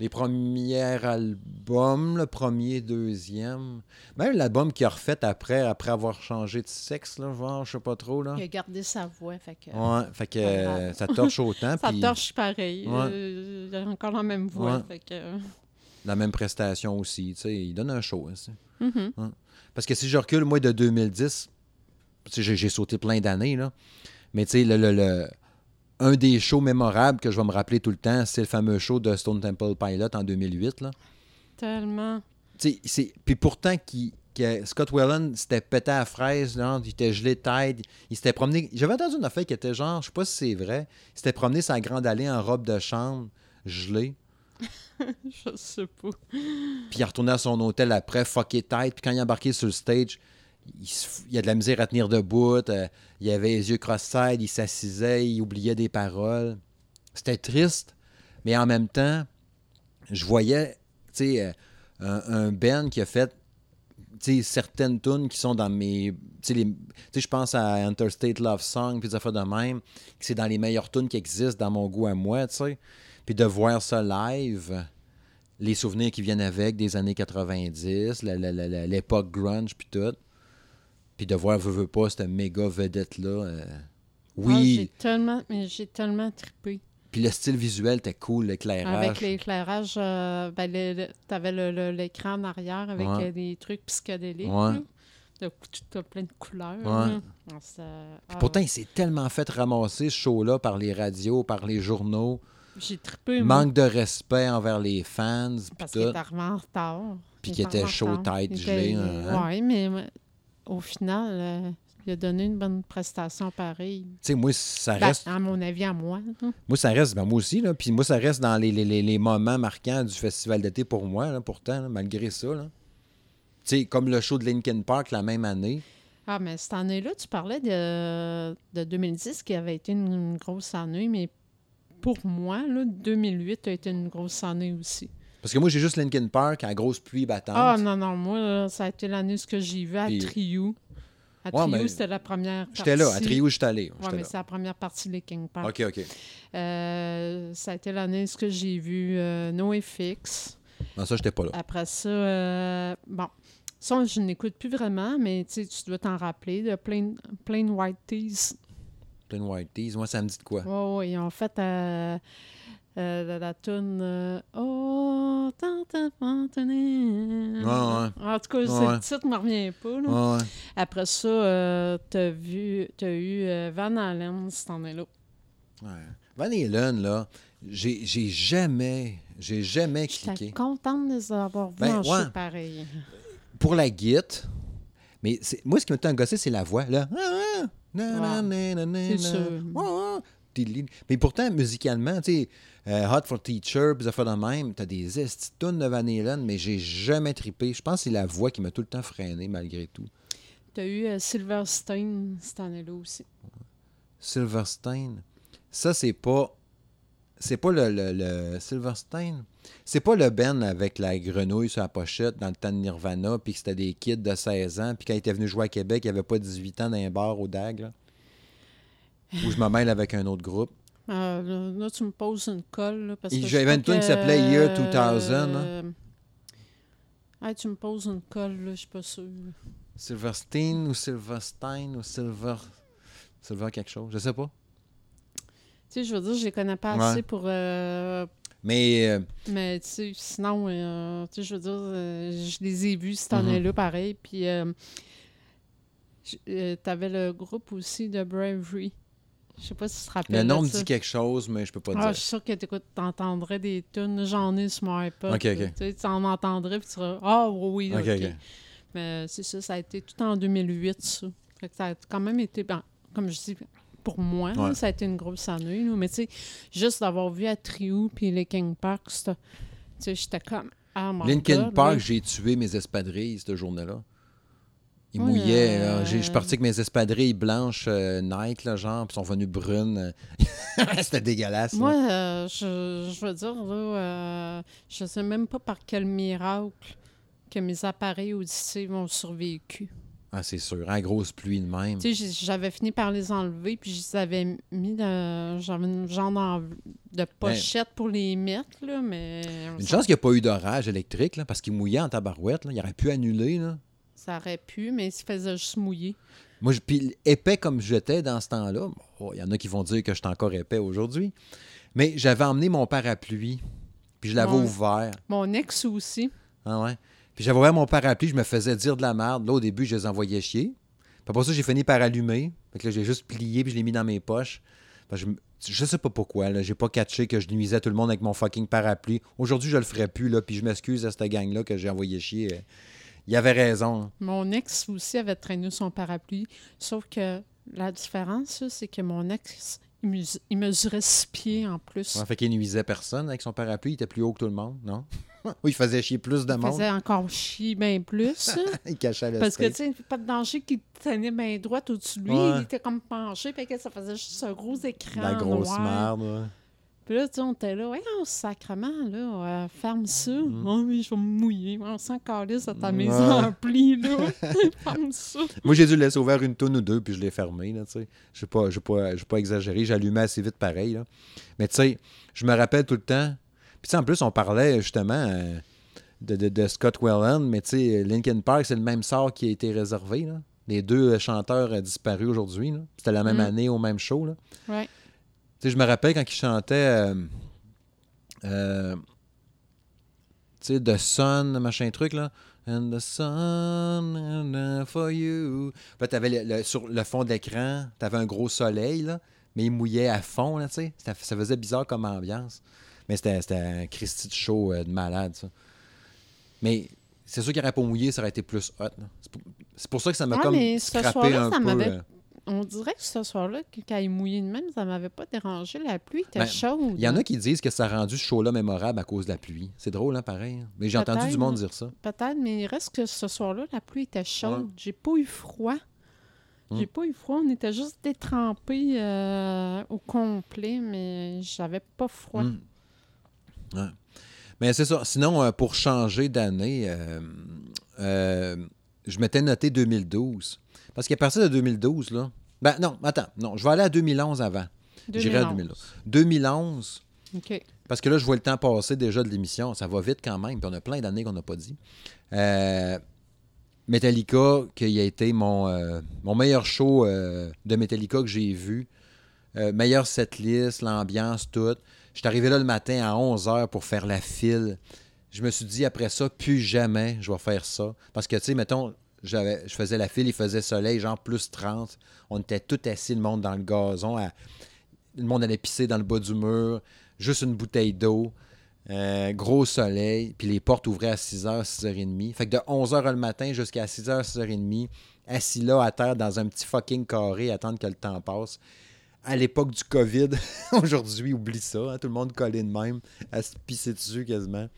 Les premiers albums, le premier, deuxième. Même l'album qu'il a refait après, après avoir changé de sexe, là, genre, je sais pas trop, là. Il a gardé sa voix, fait que Ouais, fait que euh, ça torche autant. ça puis torche pareil. Ouais. Euh, il a encore la même voix, Ouais. fait que... euh, La même prestation aussi, tu sais, il donne un show. hein, mhm. Parce que si je recule, moi, de 2010, tu sais, j'ai j'ai sauté plein d'années, là. Mais tu sais, le, le- le- un des shows mémorables que je vais me rappeler tout le temps, c'est le fameux show de Stone Temple Pilot en 2008, là. Tellement. Tu sais, c'est- Puis pourtant, qui, Scott Whelan s'était pété à la fraise, là, il était gelé de tête, il s'était promené... J'avais entendu une affaire qui était genre, je sais pas si c'est vrai, il s'était promené sa grande allée en robe de chambre, gelé. Je sais pas. Puis il retournait à son hôtel après, fucké tête. Puis quand il est embarqué sur le stage, il, il a de la misère à tenir debout. euh, il avait les yeux cross-side, il s'assisait, il oubliait des paroles. C'était triste, mais en même temps, je voyais, euh, un, un Ben qui a fait, certaines tunes qui sont dans mes, je pense à Interstate Love Song, puis des affaires de même, que c'est dans les meilleures tunes qui existent dans mon goût à moi. Puis de voir ça live, les souvenirs qui viennent avec des années 90, la- la- la- la- l'époque grunge, puis tout. Puis de voir, veux, veux pas, cette méga vedette-là. euh, Ah, oui, j'ai tellement, mais j'ai tellement trippé. puis le style visuel était cool, l'éclairage. Avec l'éclairage, euh, ben, le- t'avais l'écran en arrière avec Ouais. euh, des trucs psychédéliques. Ouais. là. De- plein de couleurs. Ouais. Ah, ah, Pourtant, il s'est tellement fait ramasser ce show-là par les radios, par les journaux. j'ai trippé. moi, Manque de respect envers les fans, puis parce qu'il arrivé en retard. Puis Il qu'il était chaud tête, gelé, était- hein. Oui, mais au final, euh, il a donné une bonne prestation pareille. Tu sais, moi, ça Ben, reste... à mon avis, à moi. Moi, ça reste, ben moi aussi, là. Puis moi, ça reste dans les, les- les- les moments marquants du festival d'été pour moi, là, pourtant, là, malgré ça. Là. Tu sais, comme le show de Linkin Park la même année. Ah, mais cette année-là, tu parlais de, de 2010 qui avait été une, une grosse année, mais pour moi, là, 2008 a été une grosse année aussi. Parce que moi, j'ai juste Linkin Park à grosse pluie battante. Ah non, non, moi, là, ça a été l'année que j'ai vu à Puis- Triou. À Ouais, Triou, mais c'était la première partie. J'étais là, à Trio, j'étais allé. Oui, mais c'est la première partie des King Park. OK, OK. Euh, ça a été l'année que j'ai vu euh, NoFX. Non, ça, j'étais pas là. Après ça, euh, bon, ça, je n'écoute plus vraiment, mais tu dois t'en rappeler, de Plain, Plain White Tees. Plain White Tees, moi, ça me dit de quoi? Oui, oui, ont fait euh, la, la toune euh, Oh, tant ta fontaine. Ouais, ouais. En tout cas, Ouais. le titre ne me revient pas. là. Après ça, euh, t'as vu, t'as eu euh, Van Halen cette année-là. Van Halen, là, j'ai j'ai jamais, j'ai jamais J'étais cliqué. contente de les avoir vus Ben, en pareil. Pour la guite, mais moi, ce qui m'a tant gossé, c'est la voix. Là. C'est sûr. Mais pourtant, musicalement, tu sais, euh, Hot for Teacher, puis ça fait de même, t'as des esti de Van Halen, mais j'ai jamais trippé. Je pense que c'est la voix qui m'a tout le temps freiné, malgré tout. T'as eu euh, Silverstein cette année-là aussi. Silverstein, ça, c'est pas... C'est pas le, le, le- Silverstein. C'est pas le Ben avec la grenouille sur la pochette dans le temps de Nirvana, puis que c'était des kids de 16 ans, puis quand il était venu jouer à Québec, il avait pas 18 ans dans un bar au DAG, là. Où je me mêle avec un autre groupe. Euh, là, tu me poses une colle. Là, parce que j'avais une tune qui s'appelait Year 2000, hein. euh, ah, tu me poses une colle, là, je suis pas sûre. Silverstein ou Silverstein ou Silver. Silver quelque chose, je sais pas. Tu sais, je veux dire, je les connais pas Ouais. assez pour. euh, Mais euh, mais tu sais, sinon, euh, tu sais, je veux dire, je les ai vus cette Mhm. année-là, pareil. Puis, euh, t'avais le groupe aussi de Bravery. Je sais pas si tu te rappelles. le nom me dit quelque chose, mais je peux pas Ah, dire. je suis sûre que t'écoutes- t'entendrais des tunes. J'en ai sur mon iPod. Ok, ok. Tu tu en entendrais, puis tu seras Ah, oui, Ok. Mais c'est ça, ça a été tout en 2008, ça. Fait que ça a quand même été, ben, comme je dis, pour moi, là, ça a été une grosse année. là. Mais tu sais, juste d'avoir vu à Triou puis les King Park, tu j'étais comme. Ah, Linkin God, Park, j'ai tué mes espadrilles cette journée-là. Ils Ouais, mouillaient. euh, là. J'ai- Je suis parti avec mes espadrilles blanches euh, Nike, là, genre, puis sont venues brunes. C'était dégueulasse. là. Moi, euh, je, je veux dire, là, euh, je sais même pas par quel miracle que mes appareils auditifs ont survécu. Ah, c'est sûr. En grosse pluie de même. Tu sais, j'ai- j'avais fini par les enlever, puis je les avais mis dans. J'avais une genre d'en- de pochette pour les mettre, là, mais. Une chance qu'il n'y a pas eu d'orage électrique, là, parce qu'il mouillait en tabarouette. Là. Il aurait pu annuler. Là. Ça aurait pu, mais il se faisait juste mouiller. Moi, je, puis épais comme j'étais dans ce temps-là, bon, il y en a qui vont dire que je suis encore épais aujourd'hui, mais j'avais emmené mon parapluie, puis je l'avais ouvert. Mon ex aussi. Ah ouais. Puis j'avais ouvert mon parapluie, je me faisais dire de la merde. Là, au début, je les envoyais chier. Puis après ça, j'ai fini par allumer. Fait que là, j'ai juste plié, puis je l'ai mis dans mes poches. Je, je sais pas pourquoi, là. J'ai pas catché que je nuisais tout le monde avec mon fucking parapluie. Aujourd'hui, je le ferais plus, là. Puis je m'excuse à cette gang-là que j'ai envoyé chier. Il avait raison. Mon ex aussi avait traîné son parapluie. Sauf que la différence, c'est que mon ex, il, il mesurait six pieds en plus. Ouais, fait qu'il nuisait personne avec son parapluie. Il était plus haut que tout le monde, non? oui, il faisait chier plus de il monde. faisait encore chier bien plus. hein. Il cachait le Parce que, tu sais, pas de danger qu'il tenait main droite au-dessus de lui. Ouais. Il était comme penché, fait que ça faisait juste un gros écran La grosse noir. merde. ouais. Puis là, tu sais, on était là, ouais, on sacrement, là, euh, ferme ça. Mm. Oh oui, je vais me mouiller. On s'en calisse à ta maison remplie, là. ferme ça. Moi, j'ai dû le laisser ouvert une tonne ou deux, puis je l'ai fermé. Là, tu sais. je n'ai pas, pas, pas exagéré. J'allumais assez vite pareil. Là. Mais tu sais, je me rappelle tout le temps. Puis tu sais, en plus, on parlait justement euh, de, de- de Scott Welland, mais tu sais, Linkin Park, c'est le même sort qui a été réservé. Là. Les deux chanteurs euh, disparus aujourd'hui. là. C'était la même Mm. année au même show. Là. Ouais. Tu sais, je me rappelle quand ils chantaient euh, euh, tu sais, The Sun, machin truc, là. And the sun and, for you. Puis t'avais le, le- sur le fond d'écran, t'avais un gros soleil, là, mais il mouillait à fond, là, tu sais. Ça, ça faisait bizarre comme ambiance. Mais c'était un Christy de show euh, de malade, ça. Mais c'est sûr qu'il n'aurait pas mouillé, ça aurait été plus hot. C'est pour, ça que ça m'a Ouais, comme mais ce scrappé un ça peu. On dirait que ce soir-là, quand il mouillait de même, ça m'avait pas dérangé. La pluie était Ben, chaude. Il y en a qui disent que ça a rendu ce show-là mémorable à cause de la pluie. C'est drôle, hein, pareil. hein. Mais j'ai entendu du monde dire ça. Peut-être, mais il reste que ce soir-là, la pluie était chaude. Ouais. J'ai pas eu froid. J'ai Hmm. pas eu froid. On était juste détrempés euh, au complet, mais j'avais pas froid. Mm. Ouais. Mais c'est ça. Sinon, euh, pour changer d'année, euh, je m'étais noté 2012. Parce qu'à partir de 2012, là. Ben non, attends. Non, je vais aller à 2011 avant. J'irai à 2011. 2011, OK. parce que là, je vois le temps passer déjà de l'émission. Ça va vite quand même. Puis on a plein d'années qu'on n'a pas dit. Euh, Metallica, qui a été mon, euh, mon meilleur show euh, de Metallica que j'ai vu. Meilleure setlist, l'ambiance, tout. Je suis arrivé là le matin à 11h pour faire la file. Je me suis dit, après ça, plus jamais je vais faire ça. Parce que, tu sais, mettons, je faisais la file, il faisait soleil, genre plus 30. On était tout assis, le monde dans le gazon. le monde allait pisser dans le bas du mur. Juste une bouteille d'eau. Euh, gros soleil. Puis les portes ouvraient à 6h, 6h30. Fait que de 11h le matin jusqu'à 6h, 6h30, assis là à terre dans un petit fucking carré, attendre que le temps passe. À l'époque du COVID, aujourd'hui, oublie ça. hein, tout le monde collé de même, à se pisser dessus quasiment.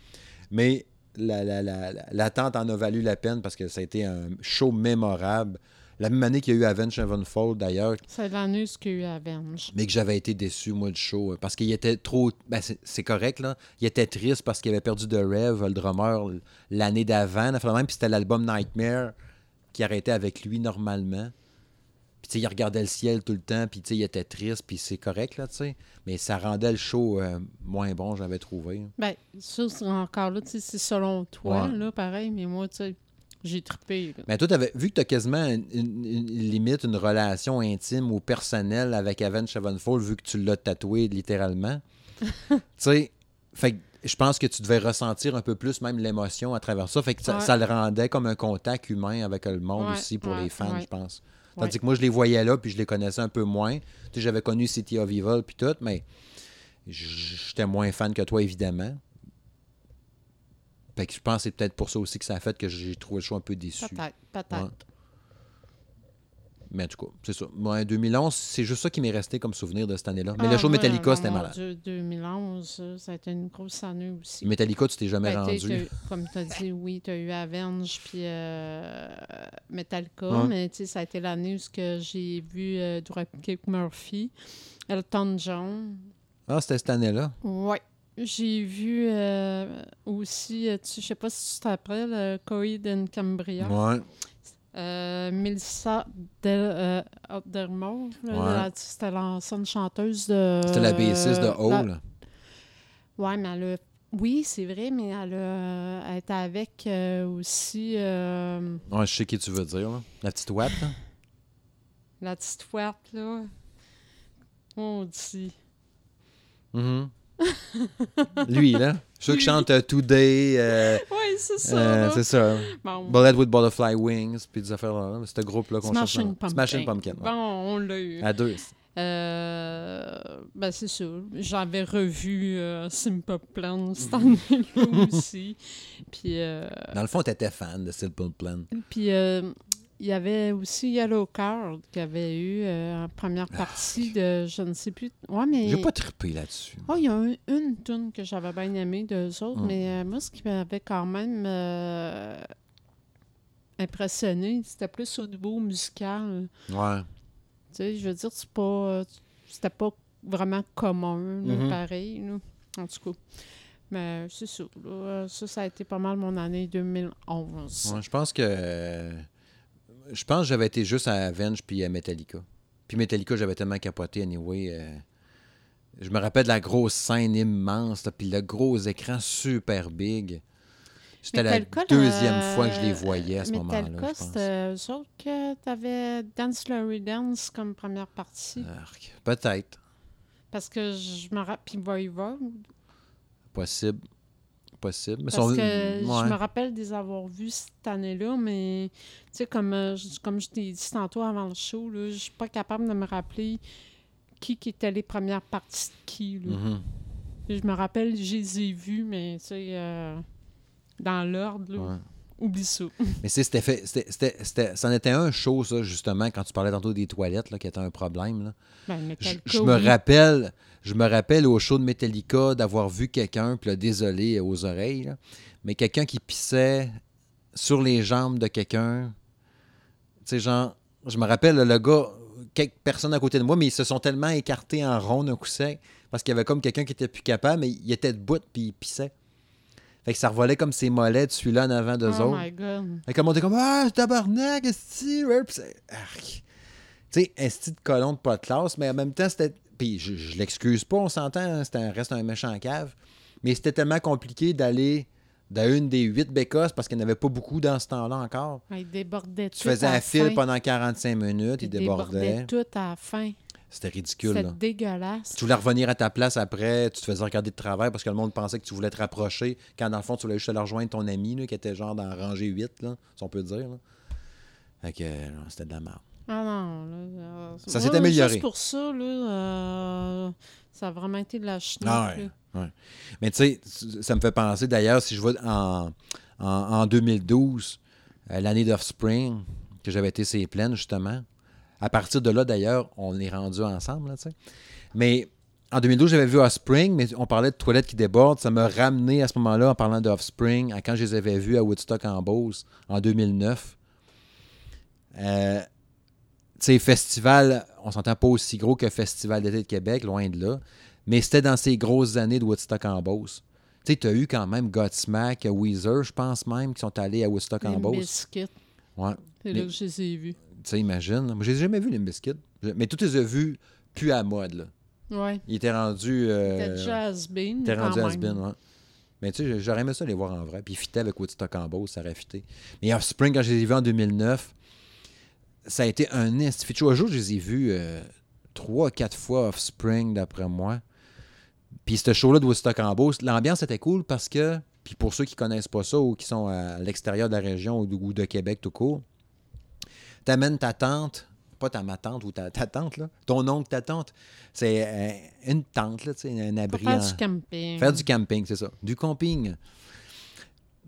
Mais la- la- la- la- l'attente en a valu la peine parce que ça a été un show mémorable. La même année qu'il y a eu Avenge Sevenfold d'ailleurs, C'est l'année ce qu'il y a eu Avenge. mais que j'avais été déçu, moi, du show. euh, Parce qu'il était trop. Ben, c'est correct, là. Il était triste parce qu'il avait perdu de Rev, le drummer, l'année d'avant. Puis c'était l'album Nightmare qui arrêtait avec lui normalement. Puis, tu tu sais, il regardait le ciel tout le temps, puis tu sais, il était triste, puis c'est correct, là, tu sais. Mais ça rendait le show euh, moins bon, j'avais trouvé. Ben, ça, c'est encore là, tu sais, c'est selon toi, Ouais. là, pareil, mais moi, tu sais, j'ai trippé. Mais toi, t'avais, vu que tu as quasiment une, une- une- limite une relation intime ou personnelle avec Avenged Sevenfold, vu que tu l'as tatoué littéralement, tu sais, fait je pense que tu devais ressentir un peu plus même l'émotion à travers ça. Fait que ça, Ouais. ça le rendait comme un contact humain avec le monde Ouais, aussi pour les fans, je pense. Ouais. Tandis que moi, je les voyais là, puis je les connaissais un peu moins. Tu sais, j'avais connu City of Evil, puis tout, mais j'étais moins fan que toi, évidemment. Fait que je pense que c'est peut-être pour ça aussi que ça a fait que j'ai trouvé le show un peu déçu. Peut-être, peut-être. Mais en tout cas, c'est ça. Moi, 2011, c'est juste ça qui m'est resté comme souvenir de cette année-là. Mais Ah, le show ouais, Metallica, c'était malade. Dieu, 2011, ça, a été une grosse année aussi. Metallica, tu t'es jamais Ben, rendu. comme tu as dit, oui, tu as eu Avenge puis euh, Metallica, Ouais. mais tu sais, ça a été l'année où j'ai vu euh, Dropkick Murphy, Elton John. Ah, c'était cette année-là? Ouais. J'ai vu euh, aussi, euh, je sais pas si tu Coed and Cambria. Ouais. Euh, Melissa Del, euh, Ouais. la- c'était l'ancienne chanteuse de. C'était la bassiste de la- Hole. Ouais, mais elle a. Oui, c'est vrai, mais elle, a, elle était avec euh, aussi euh, Ouais, je sais qui tu veux dire, là. La petite là. la petite ouate, là. On dit. Mhm. Lui, là. Ceux qui chantent euh, Today, euh, Oui, c'est ça. euh, c'est ça. Bon. Bullet with Butterfly Wings, puis des affaires-là. là. Ce groupe-là qu'on cherche. Smashing. Pumpkin. Smashing Pumpkin. ouais. Bon, on l'a eu. À deux. Euh, ben, c'est ça. J'avais revu euh, Simple Plan cette année-là aussi. Puis, euh, Dans le fond, t'étais fan de Simple Plan. puis il y avait aussi Yellow Card qui avait eu euh, en première partie de je ne sais plus. Ouais, mais. J'ai pas trippé là-dessus. Oh, il y a un- une tune que j'avais bien aimée d'eux autres, Mm. mais euh, moi, ce qui m'avait quand même euh, impressionné, c'était plus au niveau musical. Ouais. Tu sais, je veux dire, c'est pas. euh, C'était pas vraiment commun, là, Mhm. pareil, là. En tout cas. Mais c'est ça, là. Ça, ça a été pas mal mon année 2011. Ouais, je pense que. Euh, je pense que j'avais été juste à Avenge puis à Metallica. Puis Metallica, j'avais tellement capoté, anyway. euh, je me rappelle de la grosse scène immense, là, puis le gros écran super big. C'était la deuxième fois que je les voyais à ce moment-là. Metallica, c'était eux autres que t'avais Dance Larry Dance comme première partie. Peut-être. Parce que je me rappelle. Puis Voivode, Possible. Possible. Mais Parce que ouais. je me rappelle des avoir vus cette année-là, mais tu sais, comme, euh, je- comme je t'ai dit tantôt avant le show, je suis pas capable de me rappeler qui, qui étaient les premières parties de qui. là. Mhm. Je me rappelle, je les ai vus, mais tu sais, euh, dans l'ordre, Ouais. oublie ça. Mais c'était fait. C'était, c'en était un show, ça, justement, quand tu parlais tantôt des toilettes, là, qui était un problème. Là. Ben, Je, me rappelle, je me rappelle au show de Metallica d'avoir vu quelqu'un, puis là, désolé aux oreilles, là, mais quelqu'un qui pissait sur les jambes de quelqu'un. Tu sais, genre, je me rappelle, le gars, quelques personnes à côté de moi, mais ils se sont tellement écartés en rond d'un coup sec parce qu'il y avait comme quelqu'un qui était plus capable, mais il était debout, puis il pissait. Fait que ça revolait comme ses mollets de celui-là en avant d'eux Oh autres. my God. Fait que le monde était comme Ah, tabarnak, esti, ouais. Tu sais, esti de colon de pas de classe, mais en même temps, c'était. Puis je, je l'excuse pas, on s'entend, hein, c'était un, reste un méchant cave. Mais c'était tellement compliqué d'aller dans une des huit bécosses parce qu'il n'y en avait pas beaucoup dans ce temps-là encore. Ah, Il débordait Tu tout faisais à un fil fin. pendant 45 minutes, il, débordait. tout à la fin. C'était ridicule. C'était dégueulasse. Tu voulais revenir à ta place après, tu te faisais regarder de travers parce que le monde pensait que tu voulais te rapprocher, quand dans le fond, tu voulais juste aller rejoindre ton ami là, qui était genre dans rangée 8, là, si on peut dire. Là. Fait que euh, c'était de la merde. Ah non, là, euh, Ça s'est amélioré. Juste pour ça, là, euh, ça a vraiment été de la chenille. Ah ouais. Ouais. Mais tu sais, ça me fait penser d'ailleurs, si je vois en, en, en 2012, euh, l'année d'Offspring, que j'avais été ses plaines justement. À partir de là, d'ailleurs, on est rendu ensemble, là, tu sais. Mais en 2012, j'avais vu Offspring, mais on parlait de toilettes qui débordent. Ça m'a ramené à ce moment-là, en parlant d'Offspring, à quand je les avais vus à Woodstock en Beauce en 2009. Euh, sais, festival, on s'entend pas aussi gros que Festival d'été de Québec, loin de là. Mais c'était dans ces grosses années de Woodstock en Beauce. Tu sais, tu as eu quand même Godsmack, Weezer, je pense même, qui sont allés à Woodstock en Les Beauce. biscuits. Ouais. C'est là que je les ai vus. Tu sais, imagine. Moi, je les ai jamais vus, les biscuits. Mais tous les ai vus plus à mode, là. Ouais. Ils étaient rendus. euh, étaient quand rendus même. has-been, ouais. Mais tu sais, j'aurais aimé ça les voir en vrai. Puis ils fitaient avec Woodstock en Beauce, ça aurait fité. Mais Offspring, quand je les ai vus en 2009, ça a été un. Un jour, je les ai vus euh, trois, quatre fois Offspring, d'après moi. Puis ce show-là de Woodstock en Beauce, l'ambiance était cool parce que, puis pour ceux qui connaissent pas ça ou qui sont à l'extérieur de la région ou de, Québec tout court, t'amènes ta tante, pas ta ma tante ou ta, ta tante, là, ton oncle, ta tante, c'est euh, une tente, là, un abri. faire en- du camping. Faire du camping, c'est ça. Du camping.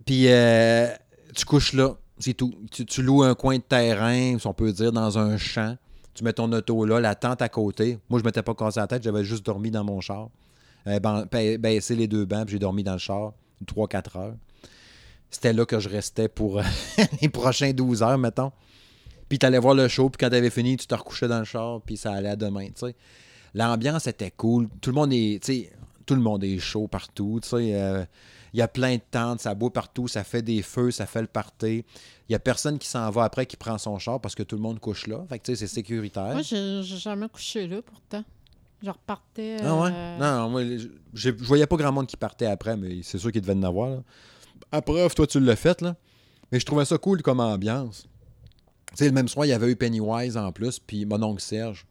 Puis euh, tu couches là, Tu, loues un coin de terrain, si on peut dire, dans un champ. Tu mets ton auto là, la tente à côté. Moi, je m'étais pas cassé la tête, j'avais juste dormi dans mon char. Euh, ben, ba- baissé les deux bancs, puis j'ai dormi dans le char 3-4 heures. C'était là que je restais pour les prochains 12 heures, mettons. Puis tu allais voir le show, puis quand tu avais fini, tu te recouchais dans le char, puis ça allait à demain, tu sais. L'ambiance était cool. Tout le monde est, tout le monde est chaud partout, tu sais. euh, il y a plein de tentes, ça boit partout, ça fait des feux, ça fait le party. Il y a personne qui s'en va après qui prend son char parce que tout le monde couche là. Fait que tu sais, c'est sécuritaire. Moi, j'ai jamais couché là, pourtant. Je repartais. Ah ouais? euh, Non, non, moi, je, voyais pas grand monde qui partait après, mais c'est sûr qu'il devait en avoir. Là. À preuve, toi, tu l'as fait, là. Mais je trouvais ça cool comme ambiance. Tu sais, le même soir, il y avait eu Pennywise en plus, puis mon oncle Serge.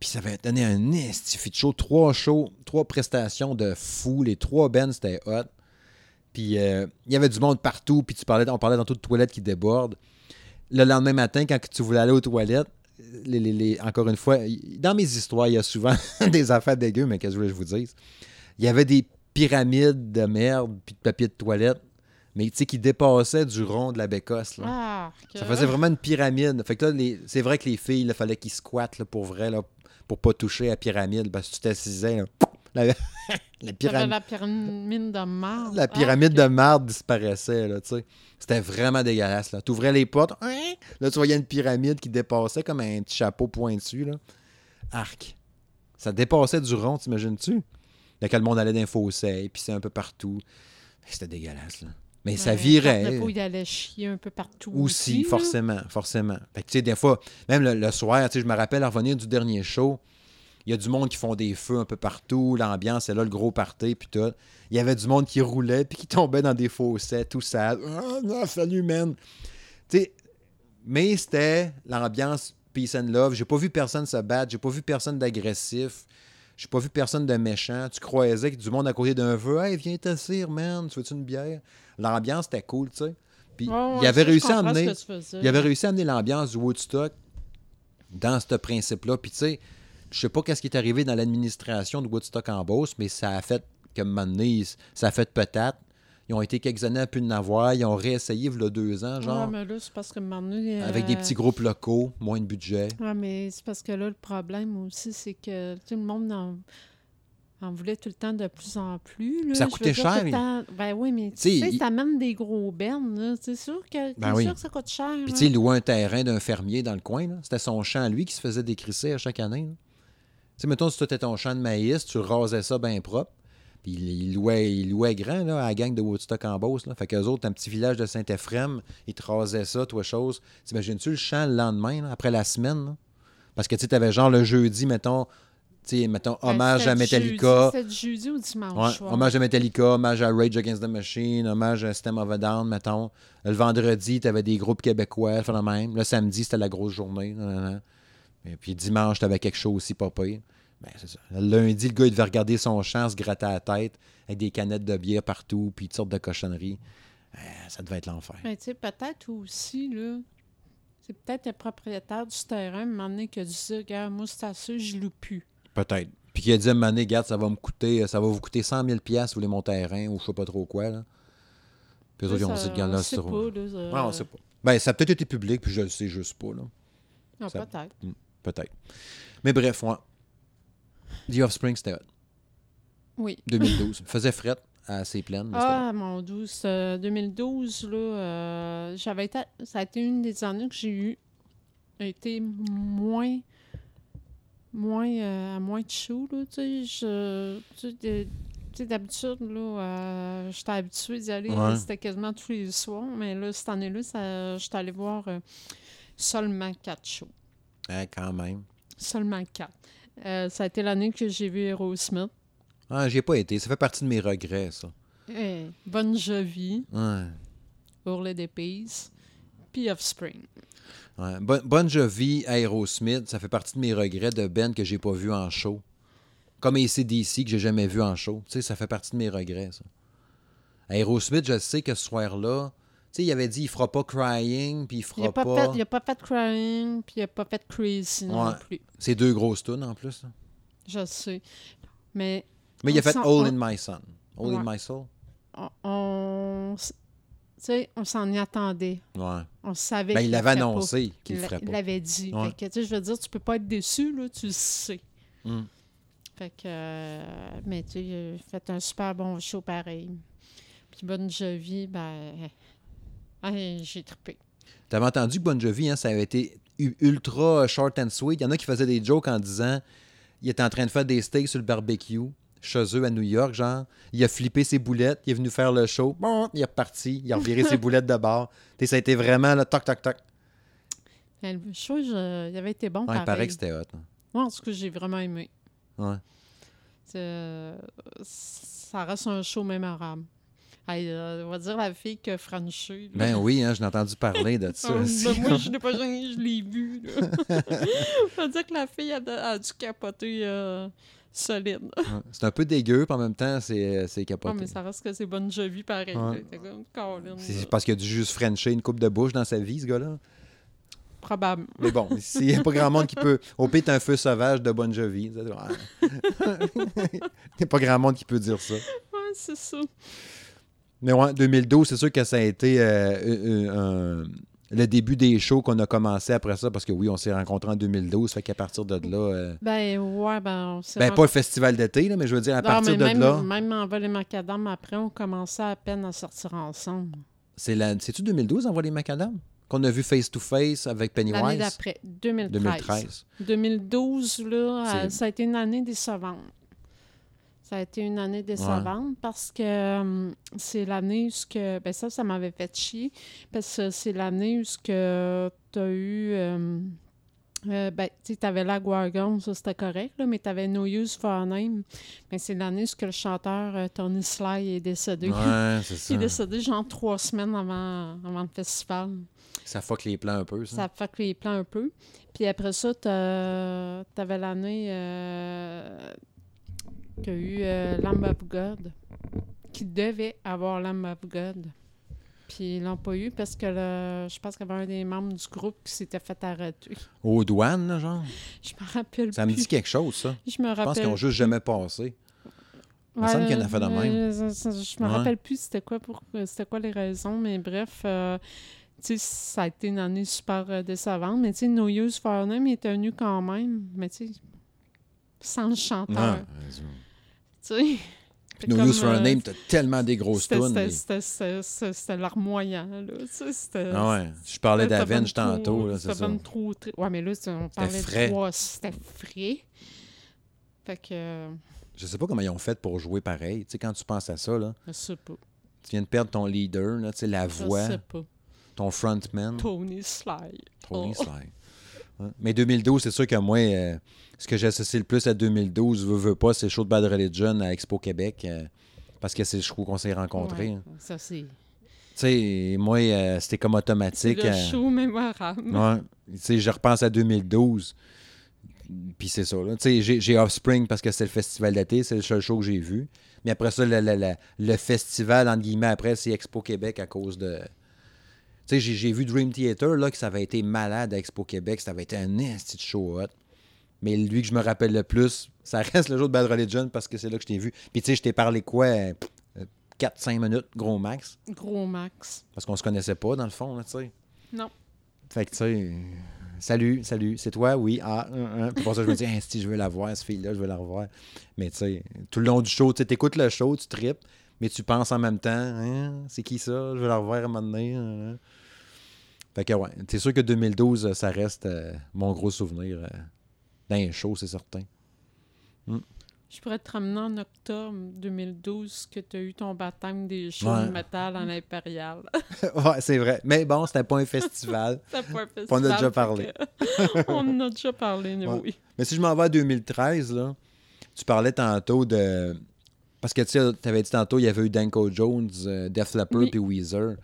Puis ça avait donné un estifi de show. Trois shows, trois prestations de fou. Les trois bands, c'était hot. Puis euh, il y avait du monde partout, puis tu parlais, on parlait dans toutes les toilettes qui débordent. Le lendemain matin, quand tu voulais aller aux toilettes, les- les- les- encore une fois, dans mes histoires, il y a souvent des affaires dégueu, mais qu'est-ce que je voulais que je vous dise? Il y avait des pyramides de merde puis de papier de toilette, mais tu sais, qui dépassaient du rond de la bécosse. Là. Ah, Ça faisait vraiment une pyramide. Fait que là, c'est vrai que les filles, il fallait qu'ils squattent là, pour vrai, là, pour pas toucher à la pyramide, parce que tu t'assisais, là, la, pyramide, la pyramide de marde. la Ah, pyramide de marde disparaissait, là, tu sais. C'était vraiment dégueulasse, là. T'ouvrais les portes, hein, là, tu voyais une pyramide qui dépassait comme un petit chapeau pointu, là. Arc. Ça dépassait du rond, t'imagines-tu? Là, que le monde allait dans les fossés, puis c'est un peu partout. C'était dégueulasse, là. Mais ça virait. Il allait chier un peu partout. Aussi, forcément, forcément. Fait que, tu sais, des fois, même le, le soir, tu sais, je me rappelle à revenir du dernier show, il y a du monde qui font des feux un peu partout, l'ambiance, c'est là le gros party, puis tout. Il y avait du monde qui roulait, puis qui tombait dans des fossés, tout sale. Ah, non, salut, man! Tu sais, mais c'était l'ambiance peace and love. J'ai pas vu personne se battre, j'ai pas vu personne d'agressif, j'ai pas vu personne de méchant. Tu croisais que du monde à côté d'un feu, hey, viens t'asseoir, man, tu veux-tu une bière? L'ambiance était cool, tu sais. Puis il avait ça, réussi à amener. Il avait réussi à amener l'ambiance du Woodstock dans ce principe-là. Puis tu sais, je sais pas qu'est-ce qui est arrivé dans l'administration de Woodstock en Beauce, mais ça a fait que donné, ça a fait peut-être. Ils ont été quelques années à plus de avoir. Ils ont réessayé il y a deux ans, genre, Ouais, mais là, c'est parce que euh, avec des petits groupes locaux, moins de budget. Ouais, mais c'est parce que là, le problème aussi, c'est que tout le monde en, en voulait tout le temps de plus en plus. Là. Ça coûtait cher, Ben oui, mais tu sais, il- t'amènes des gros bennes. C'est sûr que, Ben oui. sûr que ça coûte cher. Puis tu sais, il louait un terrain d'un fermier dans le coin. là. C'était son champ lui qui se faisait décrisser à chaque année. là. Tu sais, mettons, si c'était ton champ de maïs, tu rasais ça bien propre. Puis il, il louait, il louait grand là, à la gang de Woodstock en Beauce. Là. Fait qu'eux autres, un petit village de Saint-Ephrem, ils te rasaient ça, toi, chose. T'imagines-tu le champ le lendemain, là, après la semaine? là? Parce que tu sais, t'avais genre le jeudi, mettons, tu sais, mettons, Ben, hommage à Metallica. C'était jeudi ou dimanche Ouais, hommage à Metallica, hommage à Rage Against the Machine, hommage à System of a Down, mettons. Le vendredi, tu avais des groupes québécois, le même. Le samedi, c'était la grosse journée. Et puis dimanche, tu avais quelque chose aussi pas pire. Ben, c'est ça. Lundi, le gars, il devait regarder son champ, se gratter la tête, avec des canettes de bière partout, puis toutes sortes de cochonneries. Euh, ça devait être l'enfer. Mais tu sais, peut-être aussi, là, c'est peut-être le propriétaire du terrain, moment donné, qui a dit ça, regarde, moi, c'est assez, je loue plus. Peut-être. Puis qui a dit à un moment donné, regarde, ça va me coûter, ça va vous coûter 100 000 piastres, vous voulez mon terrain, ou je sais pas trop quoi, là. Puis eux autres, ils ont dit, regarde, là, c'est trop. pas, là, ça- Ouais, on sait pas. Ben, ça a peut-être été public, puis je le sais juste pas, là. Non, ça- peut-être. Peut-être. Mais bref, ouais. The Offspring, c'était hot. Oui. 2012. Faisait fret à ses plaines. Ah, mon douce. euh, 2012, là, euh, j'avais été, ça a été une des années que j'ai eu a été moins moins euh, à moins là, tu sais, je- tu sais, de- tu sais, d'habitude, là, euh, j'étais habituée d'y aller, Ouais. c'était quasiment tous les soirs, mais là, cette année-là, ça- j'étais allée voir euh, seulement quatre shows. Quand même. Seulement quatre. Euh, ça a été l'année que j'ai vu Aerosmith. Ah, j'y ai pas été. Ça fait partie de mes regrets, ça. Eh, Bonne Jovi, Ouais. Hurler des Peas, puis Offspring. Ouais. Bon, Bon Jovi, Aerosmith, ça fait partie de mes regrets de Ben que j'ai pas vu en show. Comme ACDC que j'ai jamais vu en show. Tu sais, ça fait partie de mes regrets, ça. Aerosmith, je sais que ce soir-là, sais, il avait dit il fera pas Crying, puis il Il fera n'a pas, pas. fait, il a pas fait Crying, puis il n'a pas fait Crazy non plus. C'est deux grosses tunes en plus. là. Je sais. Mais Mais il a fait All on- in My Son. All in. My Soul. on, on, s- tu sais, on s'en y attendait. Ouais. On savait Ben, il qu'il l'avait annoncé qu'il le Il ferait Il pas. l'avait dit. Ouais. Fait que, je veux dire, tu peux pas être déçu, là, tu le sais. Mm. Fait que, euh, mais tu sais, il a fait un super bon show pareil. Puis Bonne Jovi, ben, hey, j'ai trippé. T'avais entendu que Bon Jovi, hein, ça avait été ultra short and sweet. Il y en a qui faisaient des jokes en disant il était en train de faire des steaks sur le barbecue chez eux à New York, genre. Il a flippé ses boulettes, il est venu faire le show. Bon, il est reparti, il a reviré ses boulettes de bord. Sais, ça a été vraiment le toc, toc, toc. Le show, je- il avait été bon Ouais, il pareil. paraît que c'était hot. hein. Moi, en tout cas, j'ai vraiment aimé. Ouais. Euh, ça reste un show mémorable. Hey, euh, on va dire la fille que Franchi. là. Ben oui, hein, j'ai entendu parler de ça. Aussi. ben moi, je l'ai pas je l'ai vu. On va dire que la fille a, a dû capoter euh, solide. C'est un peu dégueu, puis en même temps, c'est c'est Ouais, capoté. mais ça reste que c'est bonne vie pareil. Ouais. C'est parce qu'il a dû juste frencher une coupe de bouche dans sa vie, ce gars-là. Probable. Mais bon, s'il n'y a pas grand monde qui peut. Au pire, un feu sauvage de Bon Jovi. Il n'y a pas grand monde qui peut dire ça. Ouais, c'est ça. Mais ouais, 2012, c'est sûr que ça a été euh, le début des shows qu'on a commencé après ça, parce que oui, on s'est rencontrés en 2012, fait qu'à partir de là. euh, Ben, ouais, ben, on s'est ben, rencontrés- pas le festival d'été, là, mais je veux dire, à Non, partir mais de même, là. Même en vol et macadam, après, on commençait à peine à sortir ensemble. C'est la... C'est-tu 2012, Envoie les Macadam Qu'on a vu face to face avec L'année Pennywise d'après, 2013. 2013. 2012, là, euh, ça a été une année décevante. Ça a été une année décevante parce que hum, c'est l'année où ce que. Ben ça, ça m'avait fait chier. Parce que c'est l'année où ce que tu as eu. hum, euh, ben, tu avais la Guargon, ça c'était correct, là, mais tu avais No Use for Name. Mais c'est l'année où le chanteur euh, Tony Sly est décédé. Ouais, c'est Il est décédé genre trois semaines avant, avant le festival. Ça fuck les plans un peu, ça. Ça fuck les plans un peu. Puis après ça, t'as- t'avais l'année euh, qu'il y a eu euh, Lamb of God, qui devait avoir Lamb of God. Puis ils l'ont pas eu parce que le- je pense qu'il y avait un des membres du groupe qui s'était fait arrêter. Aux douanes, genre? Je me rappelle Ça me dit quelque chose, ça. Je me Je pense rappelle. qu'ils ont juste jamais passé. Il me semble qu'il y en a fait de même. euh, ça- ça- Je me Ouais. rappelle plus c'était quoi pour c'était quoi les raisons, mais bref, euh, tu sais, ça a été une année super euh, décevante. Mais tu sais, No Use for Name était venu quand même, mais tu sais, sans le chanteur. Ah, Tu sais. Puis No Use for a euh, Name, t'as tellement des grosses tunes. c'était- larmoyant, là. Tu sais, c'était. Ah ouais. Je parlais d'Avenge tantôt, là, c'est c'était ça. trop Ouais, mais là, on parlait frais. de trois. C'était frais. Fait que. euh, Je sais pas comment ils ont fait pour jouer pareil. Tu sais, quand tu penses à ça, là, Je sais pas. tu viens de perdre ton leader, là, tu sais, la Je voix, sais pas. ton frontman, Tony Sly. Tony Oh. Sly. Mais 2012, c'est sûr que moi, euh, ce que j'associe le plus à 2012, veux, veux pas, c'est le show de Bad Religion à Expo Québec. euh, parce que c'est le show qu'on s'est rencontrés. Ouais, hein. ça, c'est. Tu sais, moi, euh, c'était comme C'est automatique. le show mémorable. Ouais. Tu sais, je repense à 2012. Puis c'est ça. Tu sais, j'ai- j'ai Offspring parce que c'est le festival d'été, c'est le seul show que j'ai vu. Mais après ça, le, le- le- le festival, entre guillemets, après, c'est Expo Québec à cause de. Sais, j'ai- vu Dream Theater, là, que ça avait été malade à Expo Québec. Ça avait été un esti de show hot. Mais lui que je me rappelle le plus, ça reste le jour de Bad Religion parce que c'est là que je t'ai vu. Puis tu sais, je t'ai parlé quoi 4-5 minutes, gros max? Gros max. Parce qu'on se connaissait pas, dans le fond, là, tu sais. Non. Fait que, tu sais, salut, salut, c'est toi? Oui, ah, un, un. Puis pour ça, je me dis, Hein, si je veux la voir, cette fille-là, je veux la revoir. Mais, tu sais, tout le long du show, tu écoutes le show, tu tripes, mais tu penses en même temps, Hein, c'est qui ça? Je veux la revoir à un moment donné. hein, hein. Fait que, ouais, c'est sûr que 2012, euh, ça reste euh, mon gros souvenir euh, d'un show, c'est certain. Je pourrais te ramener en octobre 2012 que tu as eu ton baptême des shows Ouais. de métal à l'Impérial. ouais, c'est vrai. Mais bon, c'était pas un festival. Ça pas un On en a déjà festival, parlé. On en a déjà parlé, Ouais. oui. Mais si je m'en vais à 2013, là, tu parlais tantôt de. Parce que tu avais dit tantôt, il y avait eu Danko Jones, euh, Def Leppard Oui. puis Weezer.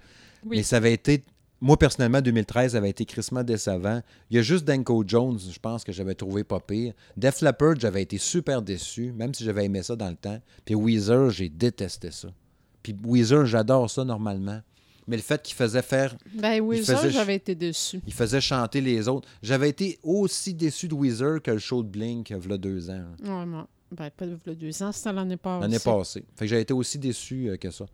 Oui. Mais ça avait été. Moi, personnellement, 2013, ça avait été crissement décevant. Il y a juste Danko Jones, je pense, que j'avais trouvé pas pire. Def Leppard, j'avais été super déçu, même si j'avais aimé ça dans le temps. Puis Weezer, j'ai détesté ça. Puis Weezer, j'adore ça normalement. Mais le fait qu'il faisait faire Ben ch- j'avais été déçu. il faisait chanter les autres. J'avais été aussi déçu de Weezer que le show de Blink, a deux ans. Ouais, moi, ben, pas de deux ans, c'était l'année passée. L'année passée. Fait que j'ai été aussi déçu euh, que ça.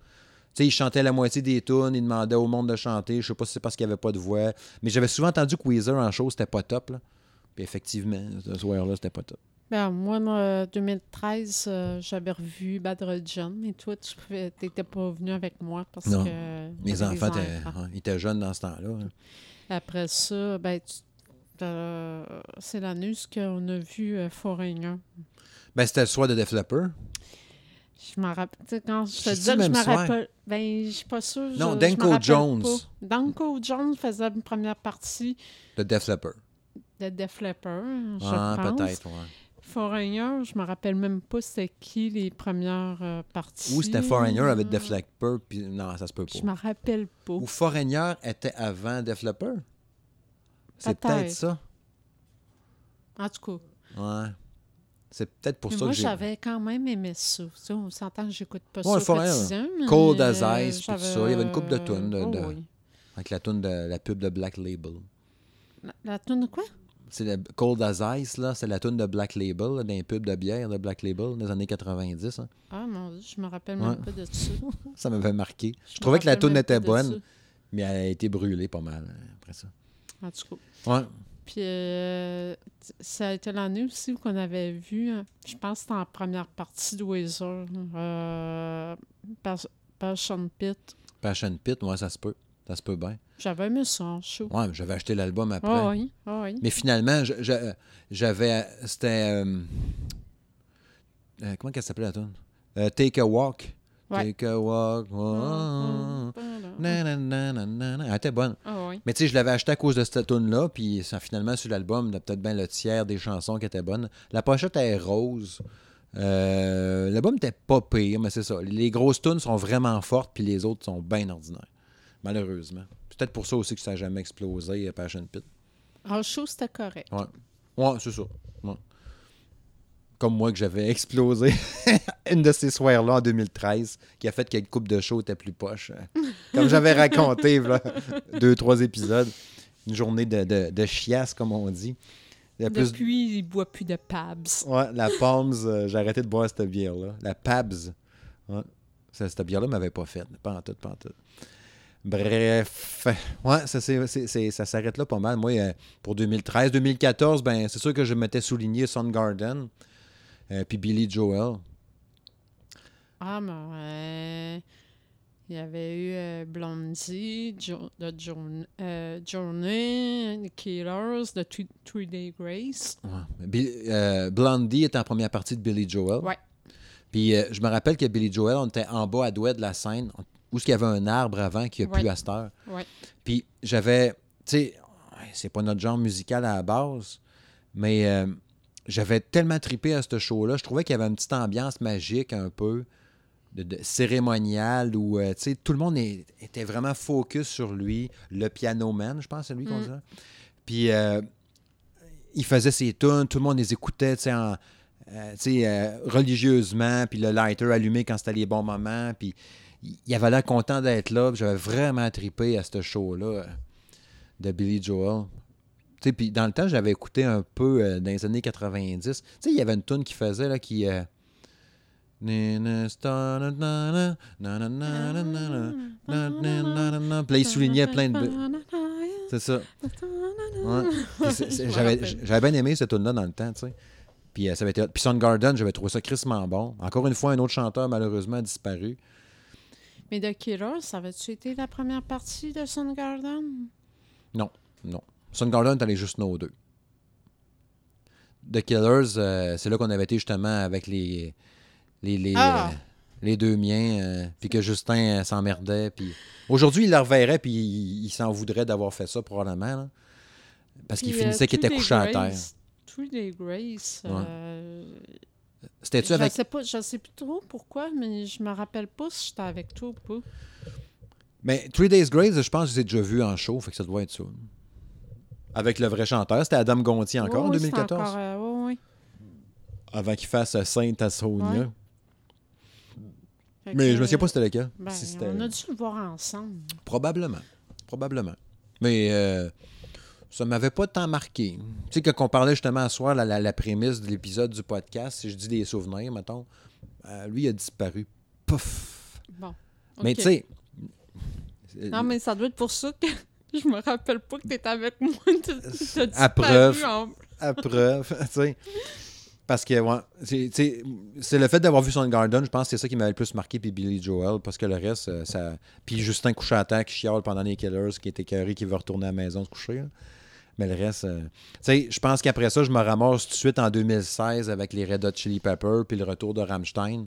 Tu sais, il chantait la moitié des tunes, il demandait au monde de chanter. Je sais pas si c'est parce qu'il n'y avait pas de voix. Mais j'avais souvent entendu que Weezer en show, c'était pas top. Là. Puis effectivement, ce soir-là, c'était pas top. Ben, moi, en 2013, euh, j'avais revu Bad Religion, mais toi, tu n'étais pas venu avec moi parce Non. que. Mes enfants ils étaient jeunes dans ce temps-là. hein. Après ça, ben, euh, c'est l'année où on a vu euh, Foreigner. Ben, c'était le soir de Def Leppard. Je m'en rappelle. Tu sais, quand je te dis que je me rappelle. Ben, je suis pas sûre. Non, je Danko Jones. pas. Danko Jones faisait une première partie De Def Leppard. de Def Leppard, je Ah, pense. peut-être, ouais. Foreigner, je me rappelle même pas c'était qui les premières euh, parties. Ou c'était Foreigner avec Def Leppard. Puis non, ça se peut pas. Je me rappelle pas. Ou Foreigner était avant Def Leppard? C'est Peut-être. peut-être ça. En tout cas, Ouais. C'est peut-être pour mais ça moi, que j'ai. j'avais quand même aimé ça. On s'entend que j'écoute pas Ouais, ça quotidien. mais, Cold as euh, Ice, puis tout ça. Il y avait une couple de tunes de- oh de- oui. Avec la tune de la pub de Black Label. La, la tune de quoi? C'est le Cold as Ice, là. C'est la tune de Black Label, là, d'un pub de bière de Black Label des années 90. hein. Ah mon Dieu, je me rappelle Ouais. même pas de ça. Ça m'avait marqué. Je, trouvais que la tune était bonne, mais elle a été brûlée pas mal hein, après ça. En tout cas. Ouais. Puis euh, ça a été l'année aussi où on avait vu, euh, je pense que c'était en première partie de Weezer, euh, Pas- Passion Pit. Passion Pit, ouais, ça se peut. Ça se peut bien. J'avais aimé ça show. Ouais, mais j'avais acheté l'album après. Ah oui, ah oui. Mais finalement, je- j'avais. C'était. euh, euh, comment qu'elle s'appelait la tune? Euh, Take a Walk. Ouais. Take a Walk. oh, Elle était bonne. Ah oui. Mais tu sais, je l'avais acheté à cause de cette tune-là, puis finalement, sur l'album, il y a peut-être bien le tiers des chansons qui étaient bonnes. La pochette est rose. Euh, L'album était pas pire, mais c'est ça. Les grosses tunes sont vraiment fortes, puis les autres sont bien ordinaires. Malheureusement. Peut-être pour ça aussi que ça n'a jamais explosé, euh, Passion Pit. En show, c'était correct. Ouais. Ouais, c'est ça. Ouais. Comme moi que j'avais explosé une de ces soirs-là en 2013, qui a fait que le coupe de show était plus poche. Comme j'avais raconté, là, deux, trois épisodes. Une journée de, de, de chiasse, comme on dit. Il y a plus- Depuis, il ne boit plus de Pabs. Ouais, la Palms, euh, j'ai arrêté de boire cette bière-là. La Pabs. Ouais. Cette bière-là ne m'avait pas faite. Pas en tout, pas en tout. Bref. Ouais, ça, c'est- ça s'arrête là pas mal. Moi, euh, pour 2013, 2014, ben, c'est sûr que je m'étais souligné Soundgarden. Euh, puis Billy Joel. Ah, mais ouais. Il y avait eu euh, Blondie, jo Journ- euh, Journey, The Killers, de Three Three Day Grace. Ouais. Euh, Blondie était en première partie de Billy Joel. Ouais. Puis euh, je me rappelle que Billy Joel, on était en bas à douai de la scène, où il y avait un arbre avant qui a Ouais. plus à cette heure. Ouais. Puis j'avais, tu sais, c'est pas notre genre musical à la base, mais euh, j'avais tellement tripé à ce show-là. Je trouvais qu'il y avait une petite ambiance magique un peu, de, de cérémoniale, où, euh, tout le monde est- était vraiment focus sur lui. Le piano man, je pense, c'est lui qu'on Mm. dit. Puis euh, il faisait ses tunes, tout le monde les écoutait, tu sais, en- euh, religieusement, puis le lighter allumé quand c'était les bons moments, puis il avait l'air content d'être là, j'avais vraiment tripé à ce show-là de Billy Joel. Tu sais, puis dans le temps, j'avais écouté un peu euh, dans les années 90. Tu sais, il y avait une tune qui faisait, là, qui... euh, Puis là, il soulignait plein de... C'est ça. Ouais. Puis J'avais bien aimé cette tune-là dans le temps, tu sais. Puis euh, ça avait été... Puis Soundgarden, j'avais trouvé ça crissement bon. Encore une fois, un autre chanteur, malheureusement, a disparu. Mais The Killers, ça avait-tu été la première partie de Soundgarden? Non. Soundgarden, t'allais juste nos deux. The Killers, euh, c'est là qu'on avait été justement avec les, les, les, Ah. euh, les deux miens, euh, puis que Justin s'emmerdait. Puis aujourd'hui, il le reverrait, puis il, il s'en voudrait d'avoir fait ça probablement. là. parce qu'il finissait qu'il était couché à terre. Three Day Grace. Ouais. C'était-tu je avec. sais pas, je sais plus trop pourquoi, mais je me rappelle pas si j'étais avec toi ou pas. Mais Three Days Grace, je pense que je les ai déjà vus en show, fait que ça doit être ça. Avec le vrai chanteur, c'était Adam Gontier encore en ouais, c'était 2014. encore, euh, ouais, ouais. Avant qu'il fasse Sainte à Sonia. Ouais. Fait Mais que, je me souviens pas c'était lequel. ben, Si on a dû le voir ensemble? Probablement. Probablement. Mais euh, ça m'avait pas tant marqué. Tu sais, quand on parlait justement à soir, la, la, la prémisse de l'épisode du podcast, si je dis des souvenirs, mettons, euh, lui il a disparu. Pouf! Bon. Mais tu sais. Non, mais ça doit être pour ça que je me rappelle pas que t'étais avec moi. T'as- À preuve. en- à preuve, tu sais. Parce que, ouais, c'est- c'est le fait d'avoir vu Soundgarden, je pense que c'est ça qui m'avait le plus marqué, puis Billy Joel, parce que le reste, euh, ça. Puis Justin couché à terre qui chiale pendant les Killers, qui était écœuré, qui veut retourner à la maison se coucher. là. Mais le reste, euh, tu sais, je pense qu'après ça, je me ramasse tout de suite en 2016 avec les Red Hot Chili Peppers, puis le retour de Rammstein.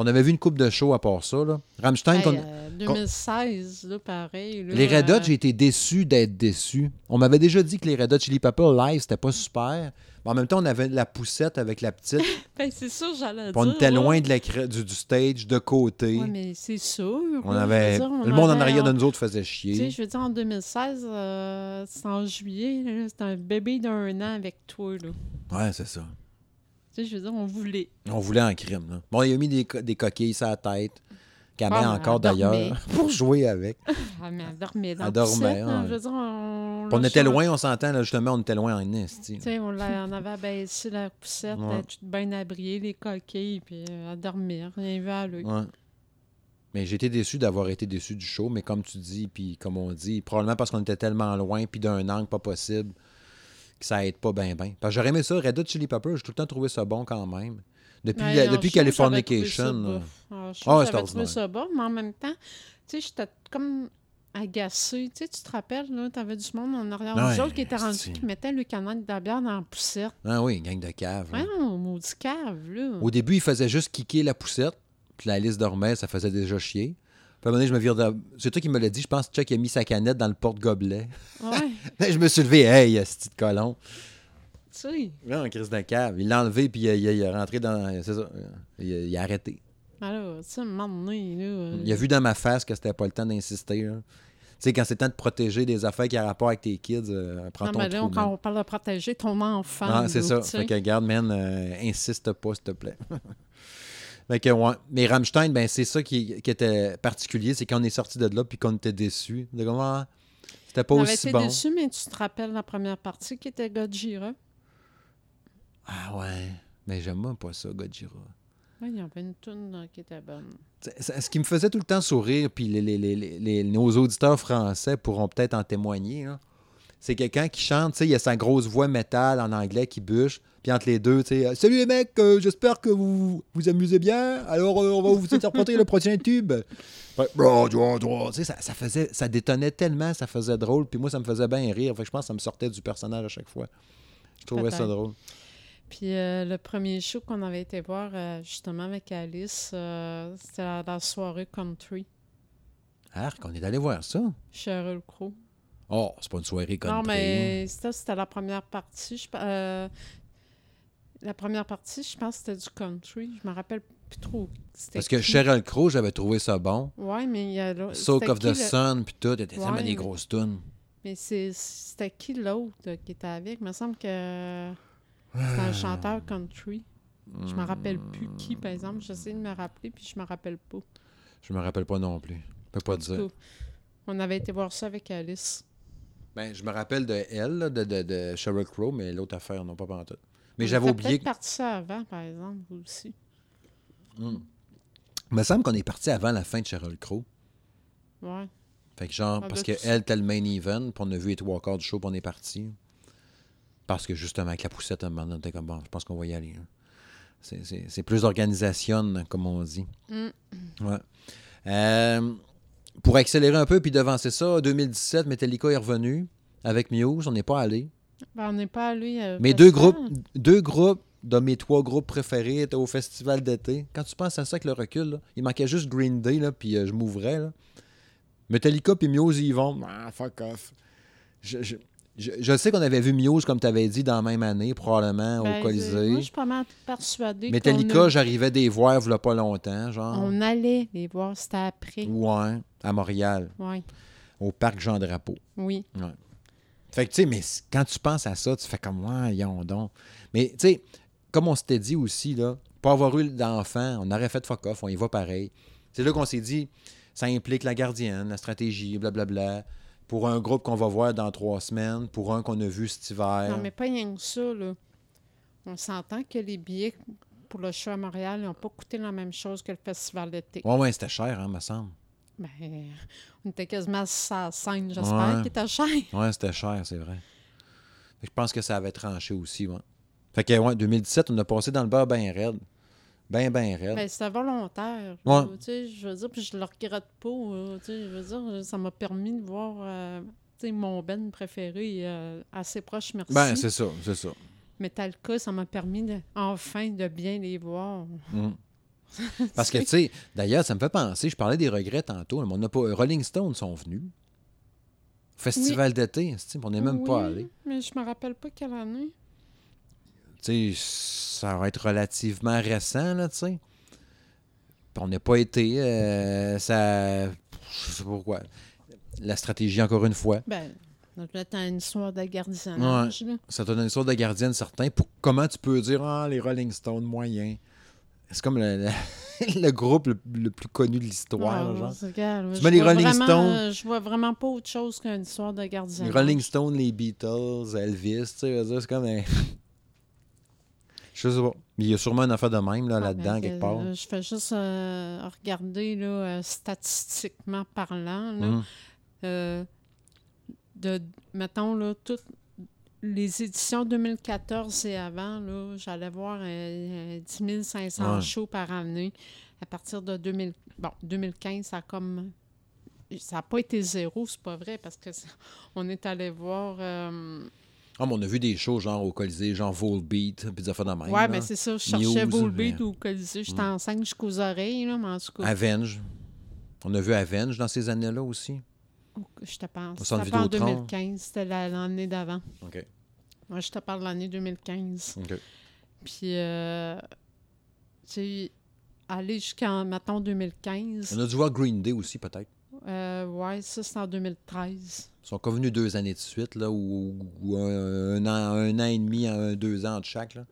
On avait vu une coupe de show à part ça, là. Rammstein, Hey, qu'on- euh, 2016, là, pareil. là, les Red Hot, j'ai été déçu d'être déçu. On m'avait déjà dit que les Red Hot Chili Peppers live, c'était pas super. Mais en même temps, on avait la poussette avec la petite. Ben, c'est ça, j'allais dire. on était loin de l'écran- du, du stage, de côté. Ouais, mais c'est sûr. on avait... dire, on Le monde en arrière de nous autres faisait Tu sais, chier. je veux dire, en 2016, euh, c'est en juillet, c'était un bébé d'un an avec toi, là. Ouais, c'est ça. Tu sais, je veux dire, on voulait. On voulait en crime. Là. Bon, il a mis des, co- des coquilles sur la tête. Qu'elle met Ah, encore d'ailleurs pour jouer avec. Ah, mais elle dormait dans Elle le dormait. Je veux dire, on... Était loin, on s'entend, justement, on était loin en esti. Tu sais, on, avait baissé la poussette, Ouais. toute bien abriée, les coquilles, puis euh, elle dormait, rien vu à l'œil. Ouais. Mais été déçu d'avoir été déçu du show, mais comme tu dis, puis comme on dit, probablement parce qu'on était tellement loin, puis d'un angle pas possible, que ça aide pas bien, bien. Parce que j'aurais aimé ça, Red Hot Chili Peppers, j'ai tout le temps trouvé ça bon quand même. Depuis, Ouais, en depuis show, j'avais trouvé Californication. ça Ah, j'avais trouvé ça bon, mais en même temps, tu sais, j'étais comme agacée. Tu sais, tu te rappelles, là, t'avais du monde en arrière Ouais, du autres qui était rendu, qui mettait le canette de la bière dans la poussette. Ah oui, gang de cave. Ouais, non, maudit cave, là. Au début, il faisait juste kicker la poussette, puis la liste dormait, ça faisait déjà chier. Puis à un moment donné, je me vire de... C'est toi qui me l'as dit, je pense que Chuck a mis sa canette dans le porte-gobelet. Ouais, je me suis levé, hey, ce petit colon. tu sais. Non, crise de cave. Il l'a enlevé, puis il a rentré dans. C'est ça. Il a, il a arrêté. Alors, tu sais, un moment donné, là. euh, Il a vu dans ma face que c'était pas le temps d'insister. là. Tu sais, quand c'est temps de protéger des affaires qui ont rapport avec tes kids, euh, prends Non, ton mais là, trou, quand man. on parle de protéger ton enfant. Ah, c'est ça. tu sais. Fait que, regarde, man, euh, insiste pas, s'il te plaît. que, ouais. Mais Rammstein, ben, c'est ça qui, qui était particulier, c'est quand on est sorti de là, puis qu'on était déçus. C'était pas aussi bon. déçus, mais tu te rappelles la première partie qui était Godzilla? Ah, ouais. Mais j'aime pas ça, Godzilla. Oui, il y avait une toune qui était bonne. Ce qui me faisait tout le temps sourire, puis les, nos auditeurs français pourront peut-être en témoigner, là, c'est quelqu'un qui chante, il a sa grosse voix métal en anglais qui bûche, puis entre les deux, tu sais, Salut les mecs, euh, j'espère que vous vous amusez bien, alors euh, on va vous interpréter le prochain tube. Ça, ça faisait, ça détonnait tellement, ça faisait drôle, puis moi, ça me faisait bien rire. Fait que je pense que ça me sortait du personnage à chaque fois. Je trouvais ça drôle. Puis euh, le premier show qu'on avait été voir justement avec Alice, c'était la, la soirée country. Arc, on est allé voir ça. Sheryl Crow. Oh, c'est pas une soirée country. Non, mais c'était, c'était la première partie. Je, la première partie, je pense que c'était du country. Je me rappelle plus trop. Parce que qui. Sheryl Crow, j'avais trouvé ça bon. Ouais, mais il y a l'autre- Soak of the le- Sun, puis tout, était tellement Ouais, des mais- grosses tunes. Mais c'est- c'était qui l'autre qui était avec? Il me semble que c'était un chanteur country. Je me rappelle plus qui, par exemple. J'essaie de me rappeler, puis je me rappelle pas. Je me rappelle pas non plus. Je peux pas En dire. On avait été voir ça avec Alice. Ben, je me rappelle de elle, là, de, de, de Sheryl Crow, mais l'autre affaire, non, pas pantoute. Mais j'avais oublié. que- parti ça avant, par exemple, vous aussi. Hmm. Il me semble qu'on est parti avant la fin de Sheryl Crow. Ouais. Fait que genre, Ah, parce ben, que tu- elle était le main event, puis on a vu les trois quarts du show, puis on est parti. Parce que justement, avec la poussette, à un moment donné, on était comme bon, je pense qu'on va y aller. là. C'est- plus organisation, comme on dit. Mm. Ouais. Euh, pour accélérer un peu puis devancer ça, 2017, Metallica est revenu avec Muse. On n'est pas allé. Ben, on n'est pas allé. euh, Mais deux groupes, deux groupes de mes trois groupes préférés étaient au festival d'été. Quand tu penses à ça avec le recul, là, il manquait juste Green Day, là, puis euh, je m'ouvrais. là. Metallica puis Muse, ils vont. Ah, fuck off. Je, je- je- je sais qu'on avait vu Muse, comme tu avais dit, dans la même année, probablement, Ben, au Colisée. euh, Moi, je suis pas mal persuadée Metallica, a- j'arrivais des voir il pas longtemps, genre. on allait les voir, c'était après. Ouais, à Montréal, Oui, au parc Jean-Drapeau. oui. Fait que, tu sais, mais quand tu penses à ça, tu fais comme, ouais, yon donc. Mais, tu sais, comme on s'était dit aussi, là, pas avoir eu d'enfant, on aurait fait fuck off, on y va pareil. C'est là qu'on s'est dit, ça implique la gardienne, la stratégie, blablabla. Pour un groupe qu'on va voir dans trois semaines, pour un qu'on a vu cet hiver. Non, mais pas rien que ça, là. On s'entend que les billets pour le show à Montréal n'ont pas coûté la même chose que le festival d'été. Ouais, ouais, c'était cher, hein, me semble. Ben, on était quasiment à scène, j'espère Ouais. qu'il était cher. Ouais, c'était cher, c'est vrai. Fait que je pense que ça avait tranché aussi, ouais. Fait que, ouais, 2017, on a passé dans le beurre bien raide. Ben, ben raide. Ben, c'était volontaire. Ouais. Tu sais, je veux dire, puis je le regrette pas. euh, tu sais, je veux dire, ça m'a permis de voir euh, tu sais, mon Ben préféré euh, assez proche, merci. Ben, c'est ça, c'est ça. Metallica, ça m'a permis de, enfin de bien les voir. Mm. Parce que, tu sais, d'ailleurs, ça me fait penser, je parlais des regrets tantôt, mais on n'a pas. Rolling Stones sont venus. Festival d'été, tu sais, on n'est même pas Oui, allé. Mais je me rappelle pas quelle année. Tu sais, ça va être relativement récent, là, tu sais. Puis on n'a pas été. euh, ça. Je sais pas pourquoi. La stratégie, encore une fois. Ben, ça doit être une histoire de gardiennage. là. Ça te donne une sorte de gardienne certain. Pour, comment tu peux dire, ah, les Rolling Stones moyens? C'est comme le, le- le groupe le, le plus connu de l'histoire, Tu je mets les vois Rolling vraiment- Stones. euh, Je vois vraiment pas autre chose qu'une histoire de Les gardiennage. Rolling Stones, les Beatles, Elvis, tu sais, c'est comme un... Je sais pas. Mais il y a sûrement une affaire de même, là, Ah, là-dedans, ben, quelque euh, part. Je fais juste euh, regarder, là, euh, statistiquement parlant, là, euh, de, mettons, là, toutes les éditions 2014 et avant, là, j'allais voir euh, 10 500 Ouais. shows par année. À partir de 2000, bon, 2015, ça a comme... Ça n'a pas été zéro, c'est pas vrai, parce que ça- on est allé voir... euh, Ah, mais on a vu des shows, genre, au Colisée, genre Volbeat, puis des affaires de même. ouais, mais c'est ça, je cherchais Muse, Volbeat mais- ou Colisée. J'étais Mm. enceinte jusqu'aux oreilles, là, mais en tout cas... Avenge. On a vu Avenge dans ces années-là aussi. Je te pas en Vidéotron. 2015, c'était la- l'année d'avant. OK. Moi, je te parle de l'année 2015. OK. Puis, euh, tu sais, aller jusqu'en, mettons, 2015. On a dû voir Green Day aussi, peut-être. Euh, ouais, ça, c'est en 2013. Ils sont convenus deux années de suite, là, ou, ou un, un an, un an et demi, un, deux ans de chaque, là.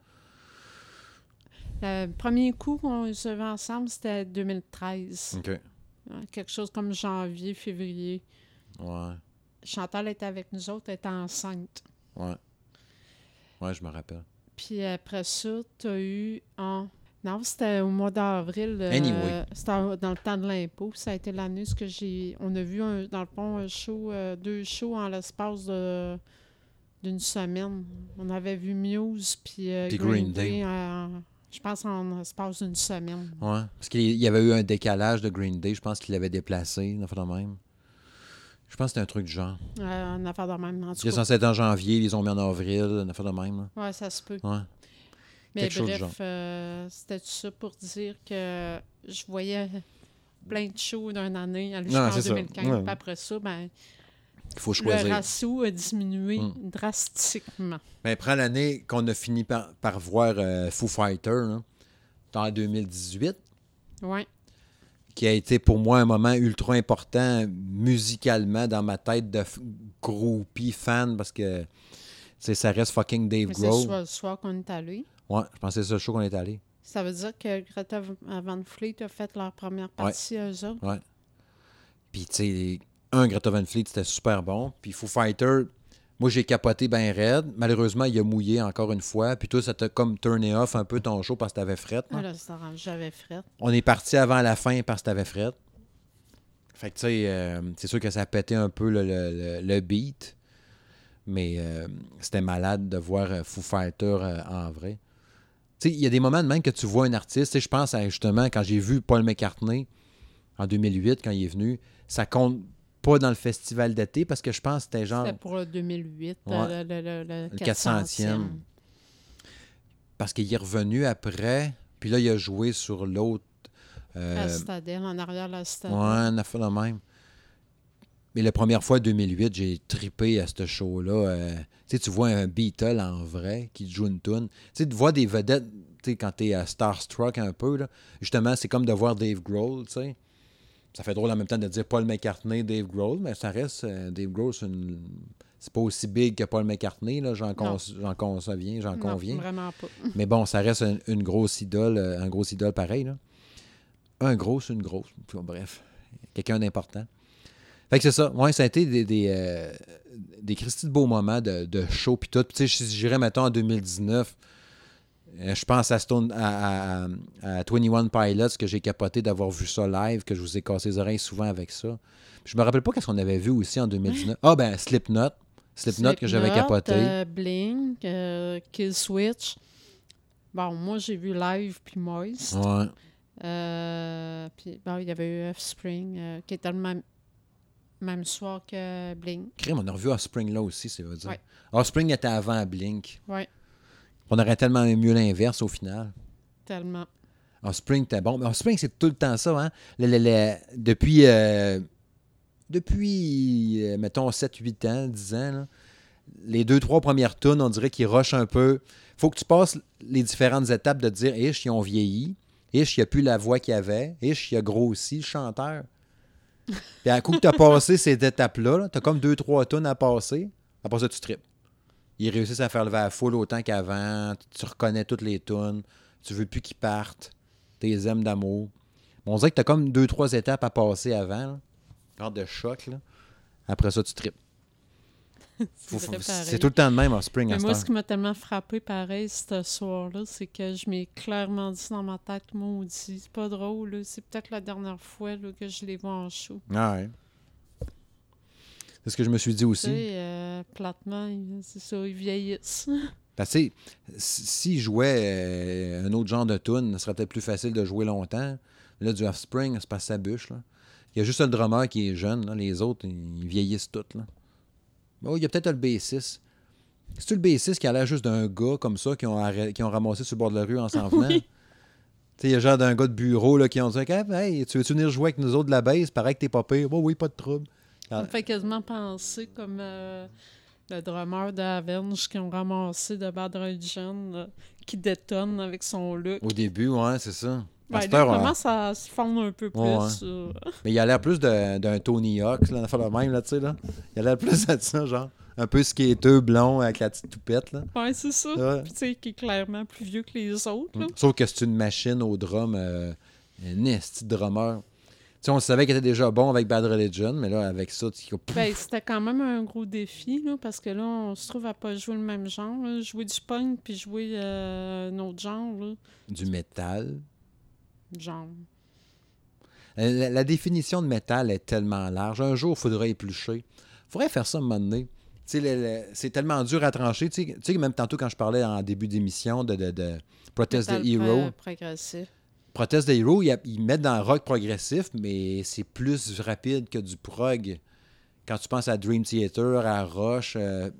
Le premier coup qu'on se vu ensemble, c'était 2013. OK. Quelque chose comme janvier, février. Ouais. Chantal était avec nous autres, elle était enceinte. Ouais. Ouais, je me rappelle. Puis après ça, tu as eu en. Non, c'était au mois d'avril. euh, Anyway. C'était dans le temps de l'impôt. Ça a été l'année où que j'ai. On a vu, un- dans le fond, un show, euh, deux shows en l'espace de- d'une semaine. On avait vu Muse puis euh, Green, Green Day. Je pense en l'espace d'une semaine. Ouais. Parce qu'il y avait eu un décalage de Green Day. Je pense qu'il l'avait déplacé, affaire de même. Je pense que c'était un truc du genre. Euh, une affaire de même. En tout Il est cas, censé être en janvier, ils ont mis en avril, une affaire de même. là. ouais, ça se peut. Ouais. Mais bref, euh, c'était tout ça pour dire que je voyais plein de shows d'une année c'est ça. 2015. Ouais. Puis après ça, ben, faut le choisir. ratio a diminué Mm. drastiquement. Ben, prends l'année qu'on a fini par, par voir euh, Foo Fighters, là, en 2018, Oui. Qui a été pour moi un moment ultra important musicalement dans ma tête de groupie fan parce que ça reste fucking Dave Mais c'est le Grohl. soir, qu'on est allé. Ouais, je pensais que c'est le show qu'on est allé. Ça veut dire que Greta Van Fleet a fait leur première partie à eux autres. Puis, tu sais, un, Greta Van Fleet, c'était super bon. Puis, Foo Fighter, moi, j'ai capoté ben raide. Malheureusement, il a mouillé encore une fois. Puis, toi, ça t'a comme turné off un peu ton show parce que t'avais fret. Ah, là, ça rend- j'avais fret. On est parti avant la fin parce que t'avais fret. Fait que, tu sais, euh, c'est sûr que ça a pété un peu le, le- beat. Mais euh, c'était malade de voir euh, Foo Fighter euh, en vrai. Tu sais, il y a des moments de même que tu vois un artiste. Tu sais, Je pense à justement quand j'ai vu Paul McCartney en 2008, quand il est venu, ça compte pas dans le festival d'été parce que je pense que c'était genre. C'était pour le 2008, Ouais. euh, le, le, le, Le 400e. 400e. Parce qu'il est revenu après, puis là, il a joué sur l'autre. euh, la Citadelle, en arrière de la ouais, Citadelle. on a fait le même. Mais la première fois, 2008, j'ai tripé à ce show-là. euh, tu vois un Beatle en vrai qui joue une tune. Tu sais, de voir des vedettes, tu sais, quand t'es à Starstruck un peu, là, justement, c'est comme de voir Dave Grohl, tu sais. Ça fait drôle en même temps de dire Paul McCartney, Dave Grohl, mais ça reste, euh, Dave Grohl, c'est une- c'est pas aussi big que Paul McCartney, là, j'en con- conviens, j'en conviens. vraiment pas. Mais bon, ça reste un- une grosse idole, euh, un gros idole pareil. Là. Un gros, une grosse. Bref, quelqu'un d'important. Fait que c'est ça. Ouais, ça a été des, des, euh, des Christy de beaux moments de, de show puis tout. Puis, tu sais, j'irais, mettons, en 2019, euh, je pense à, Stone, à, à, à 21 Pilots que j'ai capoté d'avoir vu ça live, que je vous ai cassé les oreilles souvent avec ça. Puis, je me rappelle pas qu'est-ce qu'on avait vu aussi en 2019. Ah, ben, Slipknot. Slipknot que j'avais capoté. euh, Blink, euh, Kill Switch. Bon, moi, j'ai vu Live puis Moist. Ouais. Euh, puis, bon, il y avait eu Offspring, euh, qui était le même, même soir que Blink. Crime, on a revu Offspring là aussi, c'est vrai dire. Ouais. Offspring était avant Blink. Oui, On aurait tellement mieux l'inverse au final. tellement. Offspring était bon. Mais Offspring, c'est tout le temps ça, hein? Le- le- le- depuis, euh, depuis euh, mettons, 7-8 ans, 10 ans, là, les deux, trois premières tunes, on dirait qu'ils rushent un peu. faut que tu passes les différentes étapes de dire Ish, ils ont vieilli. Ish, il n'y a plus la voix qu'il y avait. Ish, il a grossi, le chanteur. Puis à coup que tu as passé ces étapes-là, tu as comme deux, trois tunes à passer. Après ça, tu tripes. Ils réussissent à faire lever la foule autant qu'avant. Tu reconnais toutes les tunes. Tu veux plus qu'ils partent. Tu les aimes d'amour. On dirait que tu as comme deux, trois étapes à passer avant. Genre de choc. Là. Après ça, tu tripes. C'est tout le temps de même en spring Mais moi, ce qui m'a tellement frappé pareil ce soir-là, c'est que je m'ai clairement dit dans ma tête, maudit, c'est pas drôle, c'est peut-être la dernière fois là, que je les vois en show. Ah ouais. C'est ce que je me suis dit Tu aussi. sais, euh, platement, c'est ça, ils vieillissent. Parce que, tu sais, si- s'il jouait euh, un autre genre de tune, ce serait peut-être plus facile de jouer longtemps. Là, du Offspring, c'est pas sa bûche. Là. Il y a juste le drummer qui est jeune. là. Les autres, ils vieillissent tous. Là. Oh, il y a peut-être le bassiste. C'est-tu le bassiste qui a l'air juste d'un gars comme ça qui ont, qui ont ramassé sur le bord de la rue en s'en venant? Oui. Tu il y a genre d'un gars de bureau là, qui ont dit Hey, tu veux-tu venir jouer avec nous autres de la baisse? Paraît que t'es pas pire. Oh, oui, pas de trouble. Ça me fait quasiment penser comme euh, le drummer d'Avenge qui ont ramassé de Bad Religion, là, qui détonne avec son look. Au début, ouais, c'est ça. Ben, il commence à se fondre un peu plus. Ouais, ouais. euh, Mais il a l'air plus de- d'un Tony Hawk, là, on le même, là, tu sais, là. Il a l'air plus de ça, genre. Un peu skater blond avec la petite toupette, là. Ouais, c'est ça. Ouais. Puis, tu sais, qui est clairement plus vieux que les autres. là. Sauf que c'est une machine au drum, euh, un de drummer. On savait qu'il était déjà bon avec Bad Religion, mais là, avec ça, tu Ben, c'était quand même un gros défi, là, parce que là, on se trouve à pas jouer le même genre. là. Jouer du punk puis jouer euh, un autre genre. Là. du métal. Genre. Euh, La, la définition de métal est tellement large. Un jour, il faudrait éplucher. Il faudrait faire ça un moment donné. C'est tellement dur à trancher. Tu sais, même tantôt, quand je parlais en début d'émission de, de, de Protest the Hero, pro- progressif. Protest the Hero, ils, ils mettent dans le rock progressif, mais c'est plus rapide que du prog. Quand tu penses à Dream Theater, à Rush, euh,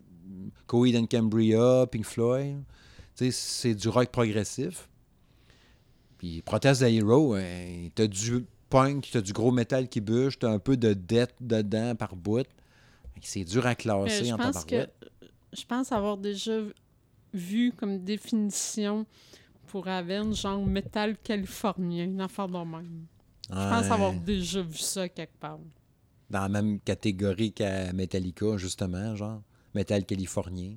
Coheed and Cambria, Pink Floyd, c'est du rock progressif. Puis Protest the Hero, euh, t'as du punk, t'as du gros métal qui bûche, t'as un peu de death dedans par bout. C'est dur à classer je en pense que je pense avoir déjà vu comme définition pour Aven, genre métal californien, une affaire de même. Je pense avoir déjà vu ça quelque part. Dans la même catégorie qu'à Metallica, justement, genre. Métal californien.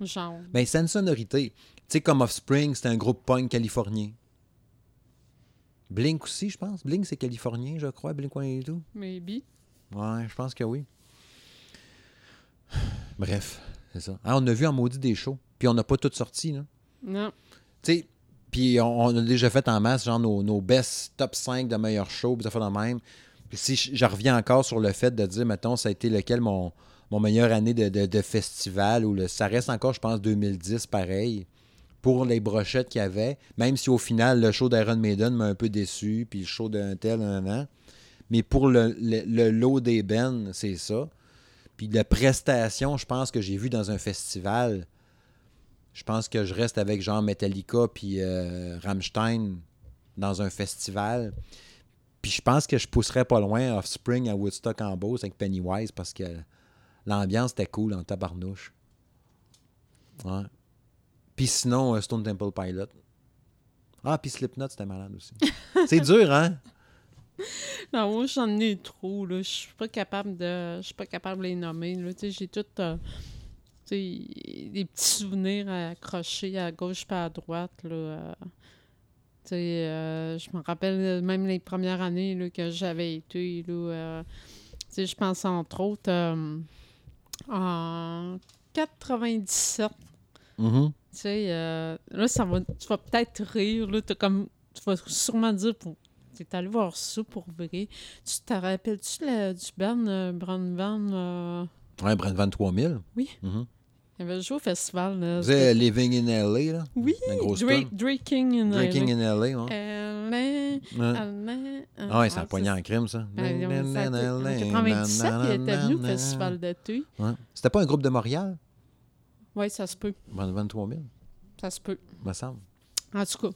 Genre. Ben, c'est une sonorité. Tu sais, comme Offspring, c'est un groupe punk californien. Blink aussi, je pense. Blink, c'est californien, je crois. Blink et tout. Maybe. Ouais, je pense que oui. Bref, c'est ça. Ah, on a vu en maudit des shows. Puis on n'a pas tout sorti, là. Non. Tu sais, puis on, a déjà fait en masse, genre, nos, nos best top 5 de meilleurs shows, puis ça fait de même. Si je, reviens encore sur le fait de dire, mettons, ça a été lequel mon, mon meilleure année de, festival, ou le, ça reste encore, je pense, 2010, pareil, pour les brochettes qu'il y avait, même si au final, le show d'Iron Maiden m'a un peu déçu, puis le show d'un tel, un an. Mais pour le, lot des c'est ça. Puis la prestation, je pense que j'ai vu dans un festival. Je pense que je reste avec genre Metallica puis euh, Rammstein dans un festival. Puis je pense que je pousserais pas loin Offspring à Woodstock en Beauce avec Pennywise parce que l'ambiance était cool en tabarnouche. Ouais. Puis sinon, euh, Stone Temple Pilot. Ah, puis Slipknot, c'était malade aussi. C'est dur, hein? Non, moi, j'en ai trop, là. Je suis pas capable de... Je suis pas capable de les nommer, là. Tu sais, j'ai tout... euh, des petits souvenirs accrochés à gauche pas à droite, là. euh. euh, je me rappelle même les premières années, là, que j'avais été, euh, je pense entre autres en 97, Mhm. tu sais, euh, là, ça va, tu vas peut-être rire, là, comme, tu vas sûrement dire, pour, t'es allé voir ça pour vrai. Tu te rappelles-tu du band euh, Brown Van? euh, Ouais, Brent Van 3000. Oui. Mhm. Il avait joué au festival. là, Vous Living in LA, là? Oui, La grosse Dra- tonne. Drinking in Drinking LA. in LA, ouais. LA, Ouais. LA, Ah ouais, ça en crime, ça. Ah, En 97, il était venu au festival d'été. Ouais. C'était pas un groupe de Montréal? Oui, ça se peut. Brent Van 3000, Ça se peut. me semble. En tout cas,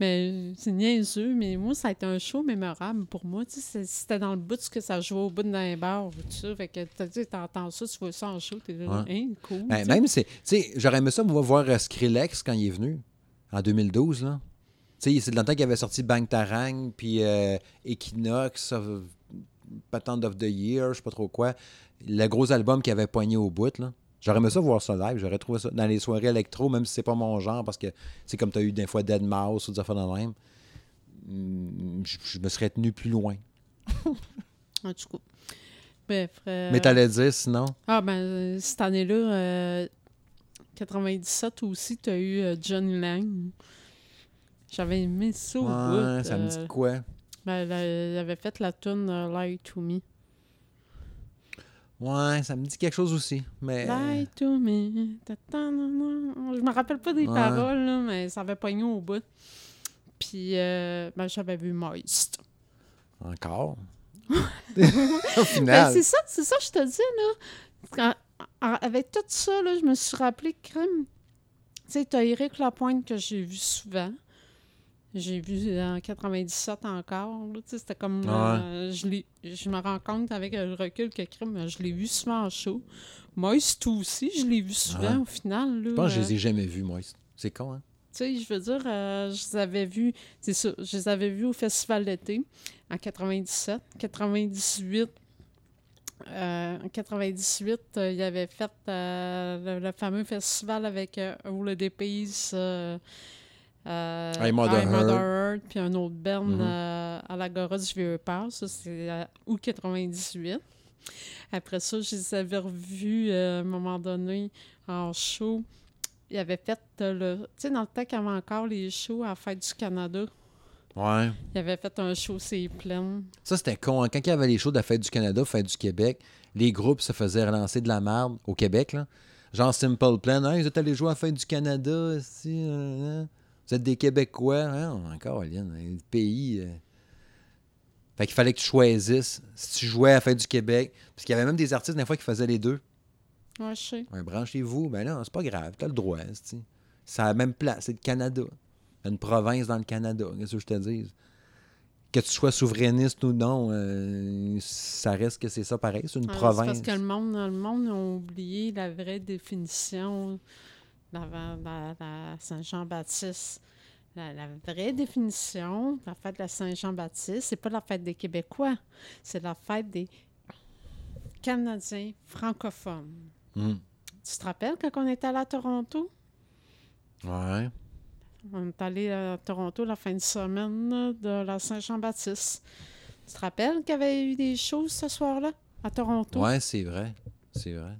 mais euh, c'est niaiseux, mais moi, ça a été un show mémorable pour moi. Tu sais, c'était dans le bout de ce que ça jouait au bout d'un bar, tout ça. Fait que tu sais, t'entends ça, tu vois ça en show, t'es là, Ouais. hein, cool. Ben, tu même, c'est. Tu sais, j'aurais aimé ça, moi, voir euh, Skrillex quand il est venu, en 2012, là. Tu sais, c'est de longtemps qu'il avait sorti Bang Tarang, puis euh, Equinox, of- Patent of the Year, je sais pas trop quoi. Le gros album qu'il avait poigné au bout, là. J'aurais aimé ça voir ça live. J'aurais trouvé ça dans les soirées électro, même si c'est pas mon genre, parce que c'est comme tu as eu des fois Dead Mouse ou des affaires de même. Hum, Je, je me serais tenu plus loin. En tout cas. Bref. euh, Mais t'allais dire sinon? Ah, ben, euh, cette année-là, euh, 97 aussi, t'as eu euh, Johnny Lang. J'avais aimé ça au Ouais, bout. ça me euh, dit de quoi? ben, il avait fait la tune euh, Lie to Me. Ouais, ça me dit quelque chose aussi. Mais. Lie to me. Je me rappelle pas des Ouais. paroles, là, mais ça avait pogné au bout. Puis, euh, ben, j'avais vu Moist. Encore? Au Ben, final. c'est ça, c'est ça, je te dis, là. Quand- avec tout ça, là, je me suis rappelé crime. Tu sais, t'as Éric Lapointe que j'ai vu souvent. J'ai vu en 97 encore. C'était comme. euh, je, l'ai- je me rends compte avec le recul que crime, je l'ai vu souvent en show. Moist aussi, je l'ai vu souvent Ouais. au final. Là, Je pense que je euh, les ai jamais vus, moi. C'est con, hein? tu sais, je veux dire, euh, je les avais vus, c'est ça, je les avais vus au Festival d'été en 97. 98, euh, en 98, euh, il avait fait euh, le, le fameux festival avec euh, Holiday Peace, euh, euh, I'm Mother Mother Earth. Earth, puis un autre band Mhm. euh, à l'Agora du Vieux-Port. Ça, c'est euh, août 98. Après ça, je les avais revus euh, à un moment donné en show. Il avait fait euh, le. Tu sais, dans le temps qu'il y avait encore les shows à la Fête du Canada, Ouais. il avait fait un show C'est plein. Ça, c'était con. hein. Quand il y avait les shows de la Fête du Canada, Fête du Québec, les groupes se faisaient relancer de la merde au Québec, là. Genre Simple Plan. Hey, vous êtes allés jouer à la Fête du Canada, si, euh, hein? Vous êtes des Québécois. Hein? Encore, Aline, le pays. euh. Fait qu'il fallait que tu choisisses si tu jouais à la Fête du Québec. Parce qu'il y avait même des artistes, des fois, qui faisaient les deux. Ouais, je sais. Ouais, branchez-vous. Ben non, c'est pas grave. T'as le droit. C'est à la même place. C'est le Canada. Une province dans le Canada. Qu'est-ce que je te dis? Que tu sois souverainiste ou non, euh, ça reste que c'est ça pareil. C'est une c'est province. parce que le monde, le monde a oublié la vraie définition la, la- la Saint-Jean-Baptiste. La, la vraie définition de la fête de la Saint-Jean-Baptiste, c'est pas la fête des Québécois, c'est la fête des Canadiens francophones. Hmm. Tu te rappelles quand on était allé à Toronto? Ouais. On est allé à Toronto la fin de semaine de la Saint-Jean-Baptiste. Tu te rappelles qu'il y avait eu des shows ce soir-là à Toronto? Ouais, c'est vrai. C'est vrai.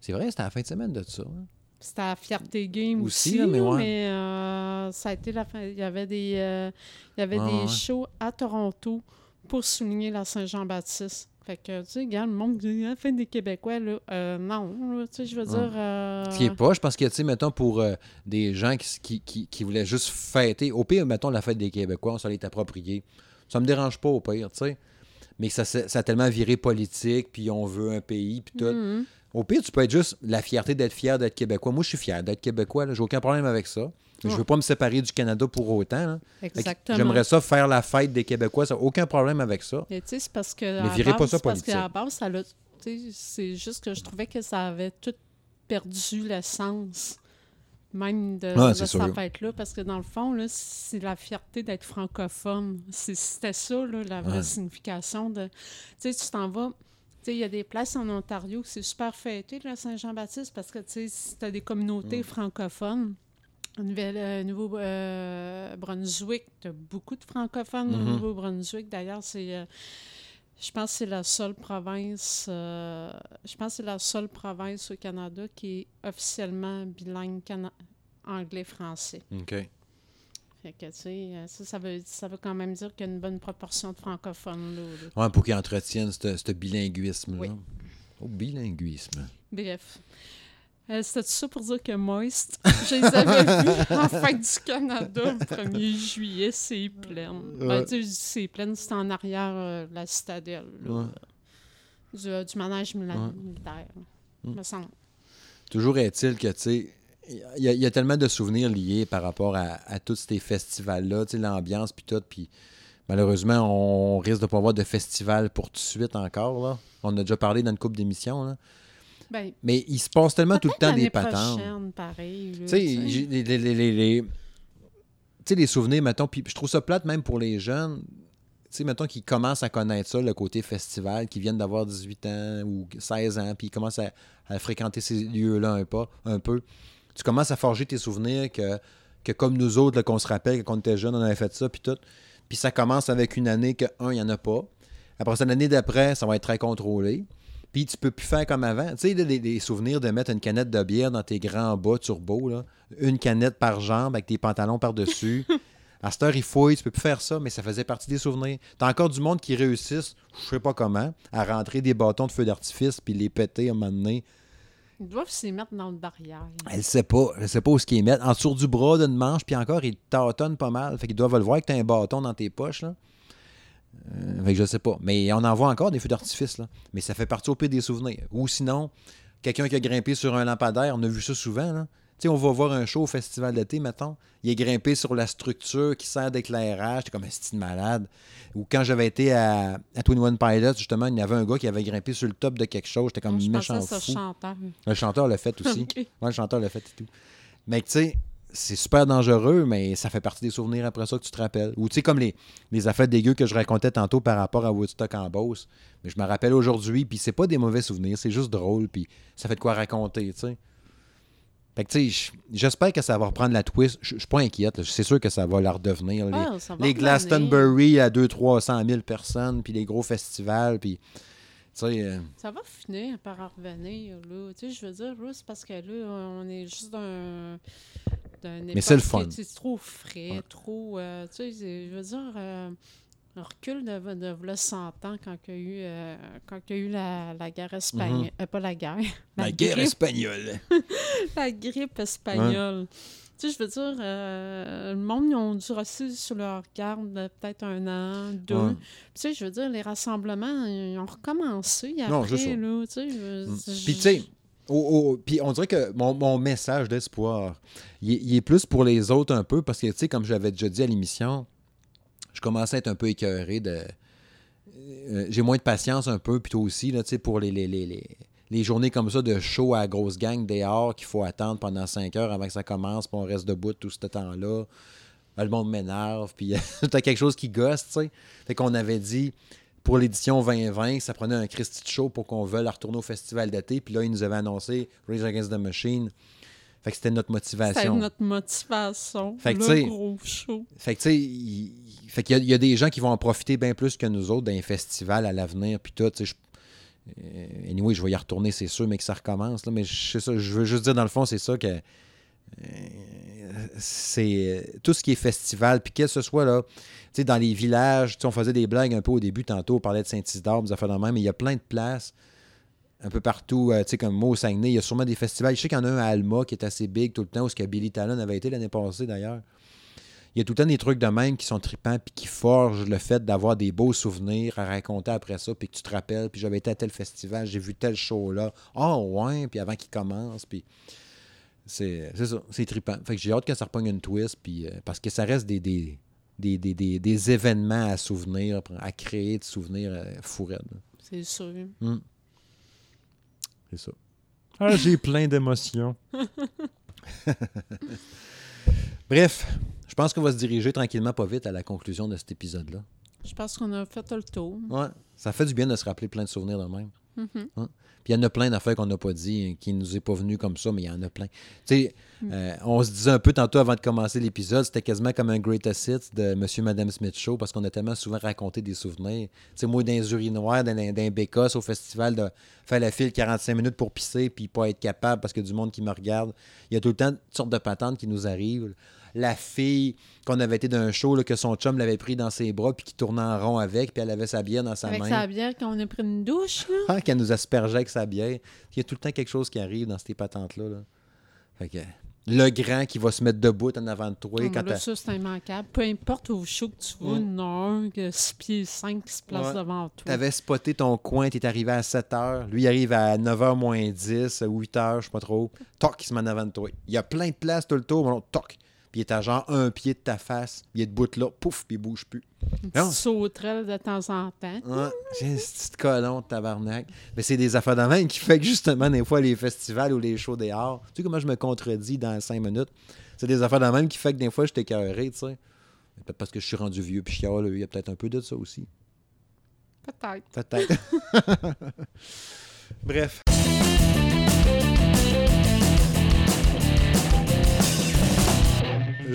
C'est vrai, c'était la fin de semaine de ça. hein. C'était à Fierté Game Aussi, aussi, là, mais ouais. mais euh, ça a été la fin. Il y avait des, euh, il y avait des ouais. shows à Toronto pour souligner la Saint-Jean-Baptiste. Fait que, tu sais, regarde, le monde dit la fin des Québécois, là. Euh, non, là, tu sais, je veux Ouais. dire. Ce qui est pas, je pense que, tu sais, mettons, pour des gens qui, qui, qui, qui voulaient juste fêter, au pire, mettons, la fête des Québécois, on s'allait t'approprier. Ça me dérange pas, au pire, tu sais. mais ça, ça a tellement viré politique, puis on veut un pays, puis tout. Mhm. Au pire, tu peux être juste la fierté d'être fier d'être québécois. Moi, je suis fier d'être québécois, j'ai aucun problème avec ça. Je veux pas me séparer du Canada pour autant. là. Exactement. J'aimerais ça faire la fête des Québécois, ça aucun problème avec ça. Mais tu sais, c'est parce que. Mais virez pas ça Parce qu'à la politique. base, ça l'a- tu sais, c'est juste que je trouvais que ça avait tout perdu le sens, même de, cette fête-là. Parce que dans le fond, c'est la fierté d'être francophone. C'était ça, là, la vraie signification de. Tu sais, tu t'en vas. Tu sais, il y a des places en Ontario que c'est super fêté, là, Saint-Jean-Baptiste, parce que, tu sais, si t'as des communautés Mm. francophones, euh, Nouveau-Brunswick, tu as beaucoup de francophones au Mhm. Nouveau-Brunswick. D'ailleurs, c'est. euh, je pense que c'est la seule province. euh, je pense que c'est la seule province au Canada qui est officiellement bilingue anglais-français. OK. Fait que, tu sais, euh, ça, ça veut, ça veut quand même dire qu'il y a une bonne proportion de francophones. Là, là. Ouais, pour qu'ils entretiennent ce bilinguisme-là. Oui. Oh, bilinguisme. Bref. Euh, C'était tout ça pour dire que Moist, je les avais vus en fête du Canada le 1er juillet, c'est plein. Ben, tu sais, c'est plein, c'est en arrière euh, de la citadelle, là, Ouais. du, euh, du manège mila- Ouais. militaire, Mm. me semble. Toujours est-il que, tu sais, il y, a- il y a tellement de souvenirs liés par rapport à, à tous ces festivals-là, l'ambiance, puis tout, puis malheureusement, on risque de ne pas avoir de festival pour tout de suite encore, là. On a déjà parlé dans une couple d'émissions, là. Ben, Mais il se passe tellement tout le temps des patentes. Tu sais, les, les- souvenirs, mettons, puis je trouve ça plate même pour les jeunes, tu sais, mettons, qui commencent à connaître ça, le côté festival, qui viennent d'avoir 18 ans ou 16 ans, puis ils commencent à, à fréquenter ces lieux-là un, pas, un peu. Tu commences à forger tes souvenirs que, que comme nous autres, qu'on se rappelle, que quand on était jeunes, on avait fait ça, puis tout. Puis ça commence avec une année que, un, il n'y en a pas. Après ça, l'année d'après, ça va être très contrôlé. Puis tu peux plus faire comme avant. Tu sais, les, les souvenirs de mettre une canette de bière dans tes grands bas turbo, là. une canette par jambe avec tes pantalons par-dessus. à cette heure, il fouille, tu peux plus faire ça, mais ça faisait partie des souvenirs. T'as encore du monde qui réussissent, je sais pas comment, à rentrer des bâtons de feu d'artifice puis les péter à un moment donné. Ils doivent s'y mettre dans le barrière. Elle sait pas. Elle sait pas où ce qu'ils mettent. En dessous du bras d'une manche, puis encore, ils tâtonnent pas mal. Fait qu'ils doivent le voir que t'as un bâton dans tes poches, là. Euh, fait que je sais pas. Mais on en voit encore des feux d'artifice. Mais ça fait partie au pire des souvenirs. Ou sinon, quelqu'un qui a grimpé sur un lampadaire, on a vu ça souvent. Tu sais, on va voir un show au festival d'été, mettons. Il est grimpé sur la structure qui sert d'éclairage. T'es comme un style malade? Ou quand j'avais été à, à Twin One Pilots, justement, il y avait un gars qui avait grimpé sur le top de quelque chose. J'étais comme je méchant fou. un chanteur. Le chanteur l'a fait aussi. Ok. Ouais, le chanteur l'a fait et tout. Mais tu sais, c'est super dangereux, mais ça fait partie des souvenirs après ça que tu te rappelles. Ou tu sais, comme les, les affaires dégueu que je racontais tantôt par rapport à Woodstock en Beauce. Mais je me rappelle aujourd'hui, puis c'est pas des mauvais souvenirs, c'est juste drôle, puis ça fait de quoi raconter, tu sais. Fait que tu sais, j- j'espère que ça va reprendre la twist. Je suis pas inquiète, c'est sûr que ça va la redevenir. Les- Ah, ça va les. Glastonbury à 200-300 000 personnes, puis les gros festivals, puis euh, Ça va finir par revenir, là. Tu sais, je veux dire, là, c'est parce que là, on est juste d'un... d'un Mais c'est le fun. qui est trop frais, Ouais. trop... euh, tu sais, c'est- je veux dire, euh, un recul de, de, v'là 100 ans quand il y a eu, euh, quand il y a eu la, la guerre espagnole... euh, pas la guerre. la guerre espagnole. la grippe espagnole. Tu sais, je veux dire, euh, le monde, ils ont dû rester sur leur garde de peut-être un an, deux. Ouais. Tu sais, je veux dire, les rassemblements, ils ont recommencé après, Non, là, tu sais. je- Mm. je- Puis tu sais, puis on dirait que mon, mon message d'espoir, il, est- il est plus pour les autres un peu, parce que, tu sais, comme j'avais déjà dit à l'émission, je commençais à être un peu écœuré de... euh, J'ai moins de patience un peu, puis toi aussi, là, pour les, les, les, les, les journées comme ça de show à grosse gang dehors qu'il faut attendre pendant 5 heures avant que ça commence, puis on reste debout tout ce temps-là. Le monde m'énerve, puis t'as quelque chose qui gosse, tu sais. Fait qu'on avait dit, pour l'édition 2020, ça prenait un Christy de show pour qu'on veuille retourner au festival d'été. Puis là, ils nous avaient annoncé Rage Against the Machine. Fait que c'était notre C'était motivation. notre motivation. Fait que, le gros show. Fait que, tu sais, il, fait qu'il y, a- il y a des gens qui vont en profiter bien plus que nous autres d'un festival à l'avenir. Puis tout, tu sais, je- euh, anyway, je vais y retourner, c'est sûr, mais que ça recommence. Là, mais je, sais ça, je veux juste dire, dans le fond, c'est ça que. euh, c'est euh, tout ce qui est festival, puis que ce soit là, tu sais, dans les villages, on faisait des blagues un peu au début, tantôt, on parlait de Saint-Isidore, des affaires de même, mais il y a plein de places un peu partout, euh, tu sais, comme moi au Saguenay, il y a sûrement des festivals. Je sais qu'il y en a un à Alma qui est assez big tout le temps, où ce que Billy Talon avait été l'année passée d'ailleurs. il y a tout le temps des trucs de même qui sont tripants puis qui forgent le fait d'avoir des beaux souvenirs à raconter après ça puis que tu te rappelles puis j'avais été à tel festival, j'ai vu tel show là. Oh ouais, puis avant qu'il commence puis c'est ça, c'est trippant. Fait que j'ai hâte que ça repogne une twist puis euh, parce que ça reste des, des, des, des, des événements à souvenir, à créer de souvenirs euh, C'est sûr. Hmm. C'est ça. Ah, j'ai plein d'émotions. Bref, je pense qu'on va se diriger tranquillement, pas vite, à la conclusion de cet épisode-là. Je pense qu'on a fait le tour. Ouais, ça fait du bien de se rappeler plein de souvenirs de même. Mm-hmm. Puis il y en a plein d'affaires qu'on n'a pas dit, hein, qui ne nous est pas venu comme ça, mais il y en a plein. Tu sais, mm. euh, on se disait un peu tantôt avant de commencer l'épisode, c'était quasiment comme un greatest hits de Monsieur Madame Smith Show parce qu'on a tellement souvent raconté des souvenirs. Tu sais, moi, urinoirs, dans, dans Bécosse, au festival, de faire la file 45 minutes pour pisser puis pas être capable parce que du monde qui me regarde. Il y a tout le temps toutes sortes de patentes qui nous arrivent la fille qu'on avait été d'un show, que son chum l'avait pris dans ses bras, puis qui tournait en rond avec, puis elle avait sa bière dans sa main. Avec sa bière quand on a pris une douche, là. Ah, qu'elle nous aspergeait avec sa bière. Il y a tout le temps quelque chose qui arrive dans ces patentes-là. Là. Fait que le grand qui va se mettre debout en avant de toi. Quand là, ça, c'est immanquable. Peu importe où show que tu vois, non, que 6 pieds 5 qui se place devant toi. Tu avais spoté ton coin, tu es arrivé à 7 h. Lui, il arrive à 9 h moins 10, 8 h, je sais pas trop. Toc, il se met en avant de toi. Il y a plein de places tout le tour, toc, il est à genre un pied de ta face, il est debout là, pouf, puis il bouge plus. Une sauterelle de temps en temps. Ouais, j'ai un petit colon de tabarnak. Mais c'est des affaires même qui fait que justement, des fois, les festivals ou les shows dehors, tu sais comment je me contredis dans cinq minutes? C'est des affaires de même qui fait que des fois, je t'écœurerai, tu sais. Peut-être parce que je suis rendu vieux puis chiale, il y a peut-être un peu de ça aussi. Peut-être. Peut-être. Bref.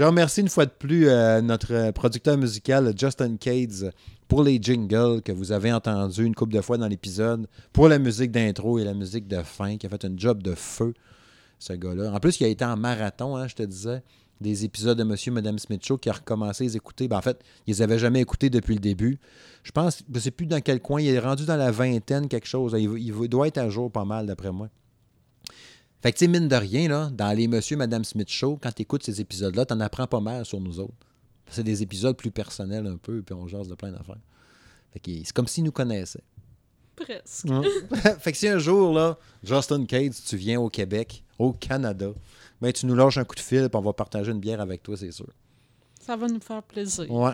Je remercie une fois de plus euh, notre producteur musical Justin Cades pour les jingles que vous avez entendus une couple de fois dans l'épisode, pour la musique d'intro et la musique de fin, qui a fait un job de feu, ce gars-là. En plus, il a été en marathon, hein, je te disais, des épisodes de Monsieur et Madame Smith qui a recommencé à les écouter. Ben, en fait, ils les avaient jamais écoutés depuis le début. Je pense, je ne sais plus dans quel coin, il est rendu dans la vingtaine, quelque chose. il doit être à jour pas mal, d'après moi. Fait que, tu sais, mine de rien, là, dans les Monsieur Madame Smith Show, quand tu écoutes ces épisodes-là, tu en apprends pas mal sur nous autres. C'est des épisodes plus personnels un peu, puis on jase de plein d'affaires. Fait que c'est comme s'ils nous connaissaient. Presque. fait que si un jour, là, Justin Cade, tu viens au Québec, au Canada, ben, tu nous lâches un coup de fil, puis on va partager une bière avec toi, c'est sûr. Ça va nous faire plaisir. Ouais.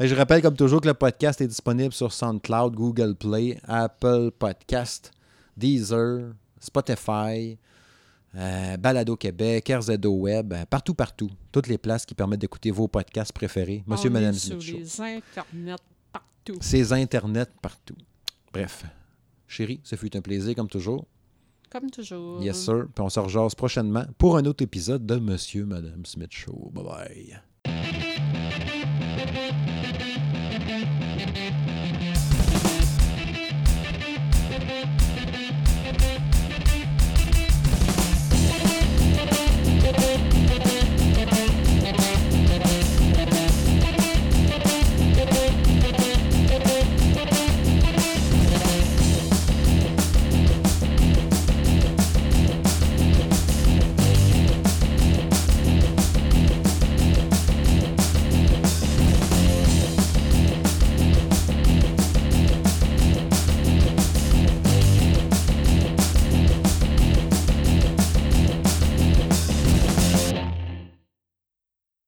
je rappelle, comme toujours, que le podcast est disponible sur SoundCloud, Google Play, Apple Podcast, Deezer, Spotify, euh, Balado Québec, RZO Web, euh, partout, partout. Toutes les places qui permettent d'écouter vos podcasts préférés. Monsieur, On Madame Smith Show. les internets partout. Ces internets partout. Bref. Chérie, ce fut un plaisir comme toujours. Comme toujours. Yes, sir. Puis on se rejase prochainement pour un autre épisode de Monsieur, Madame Smith Show. Bye bye.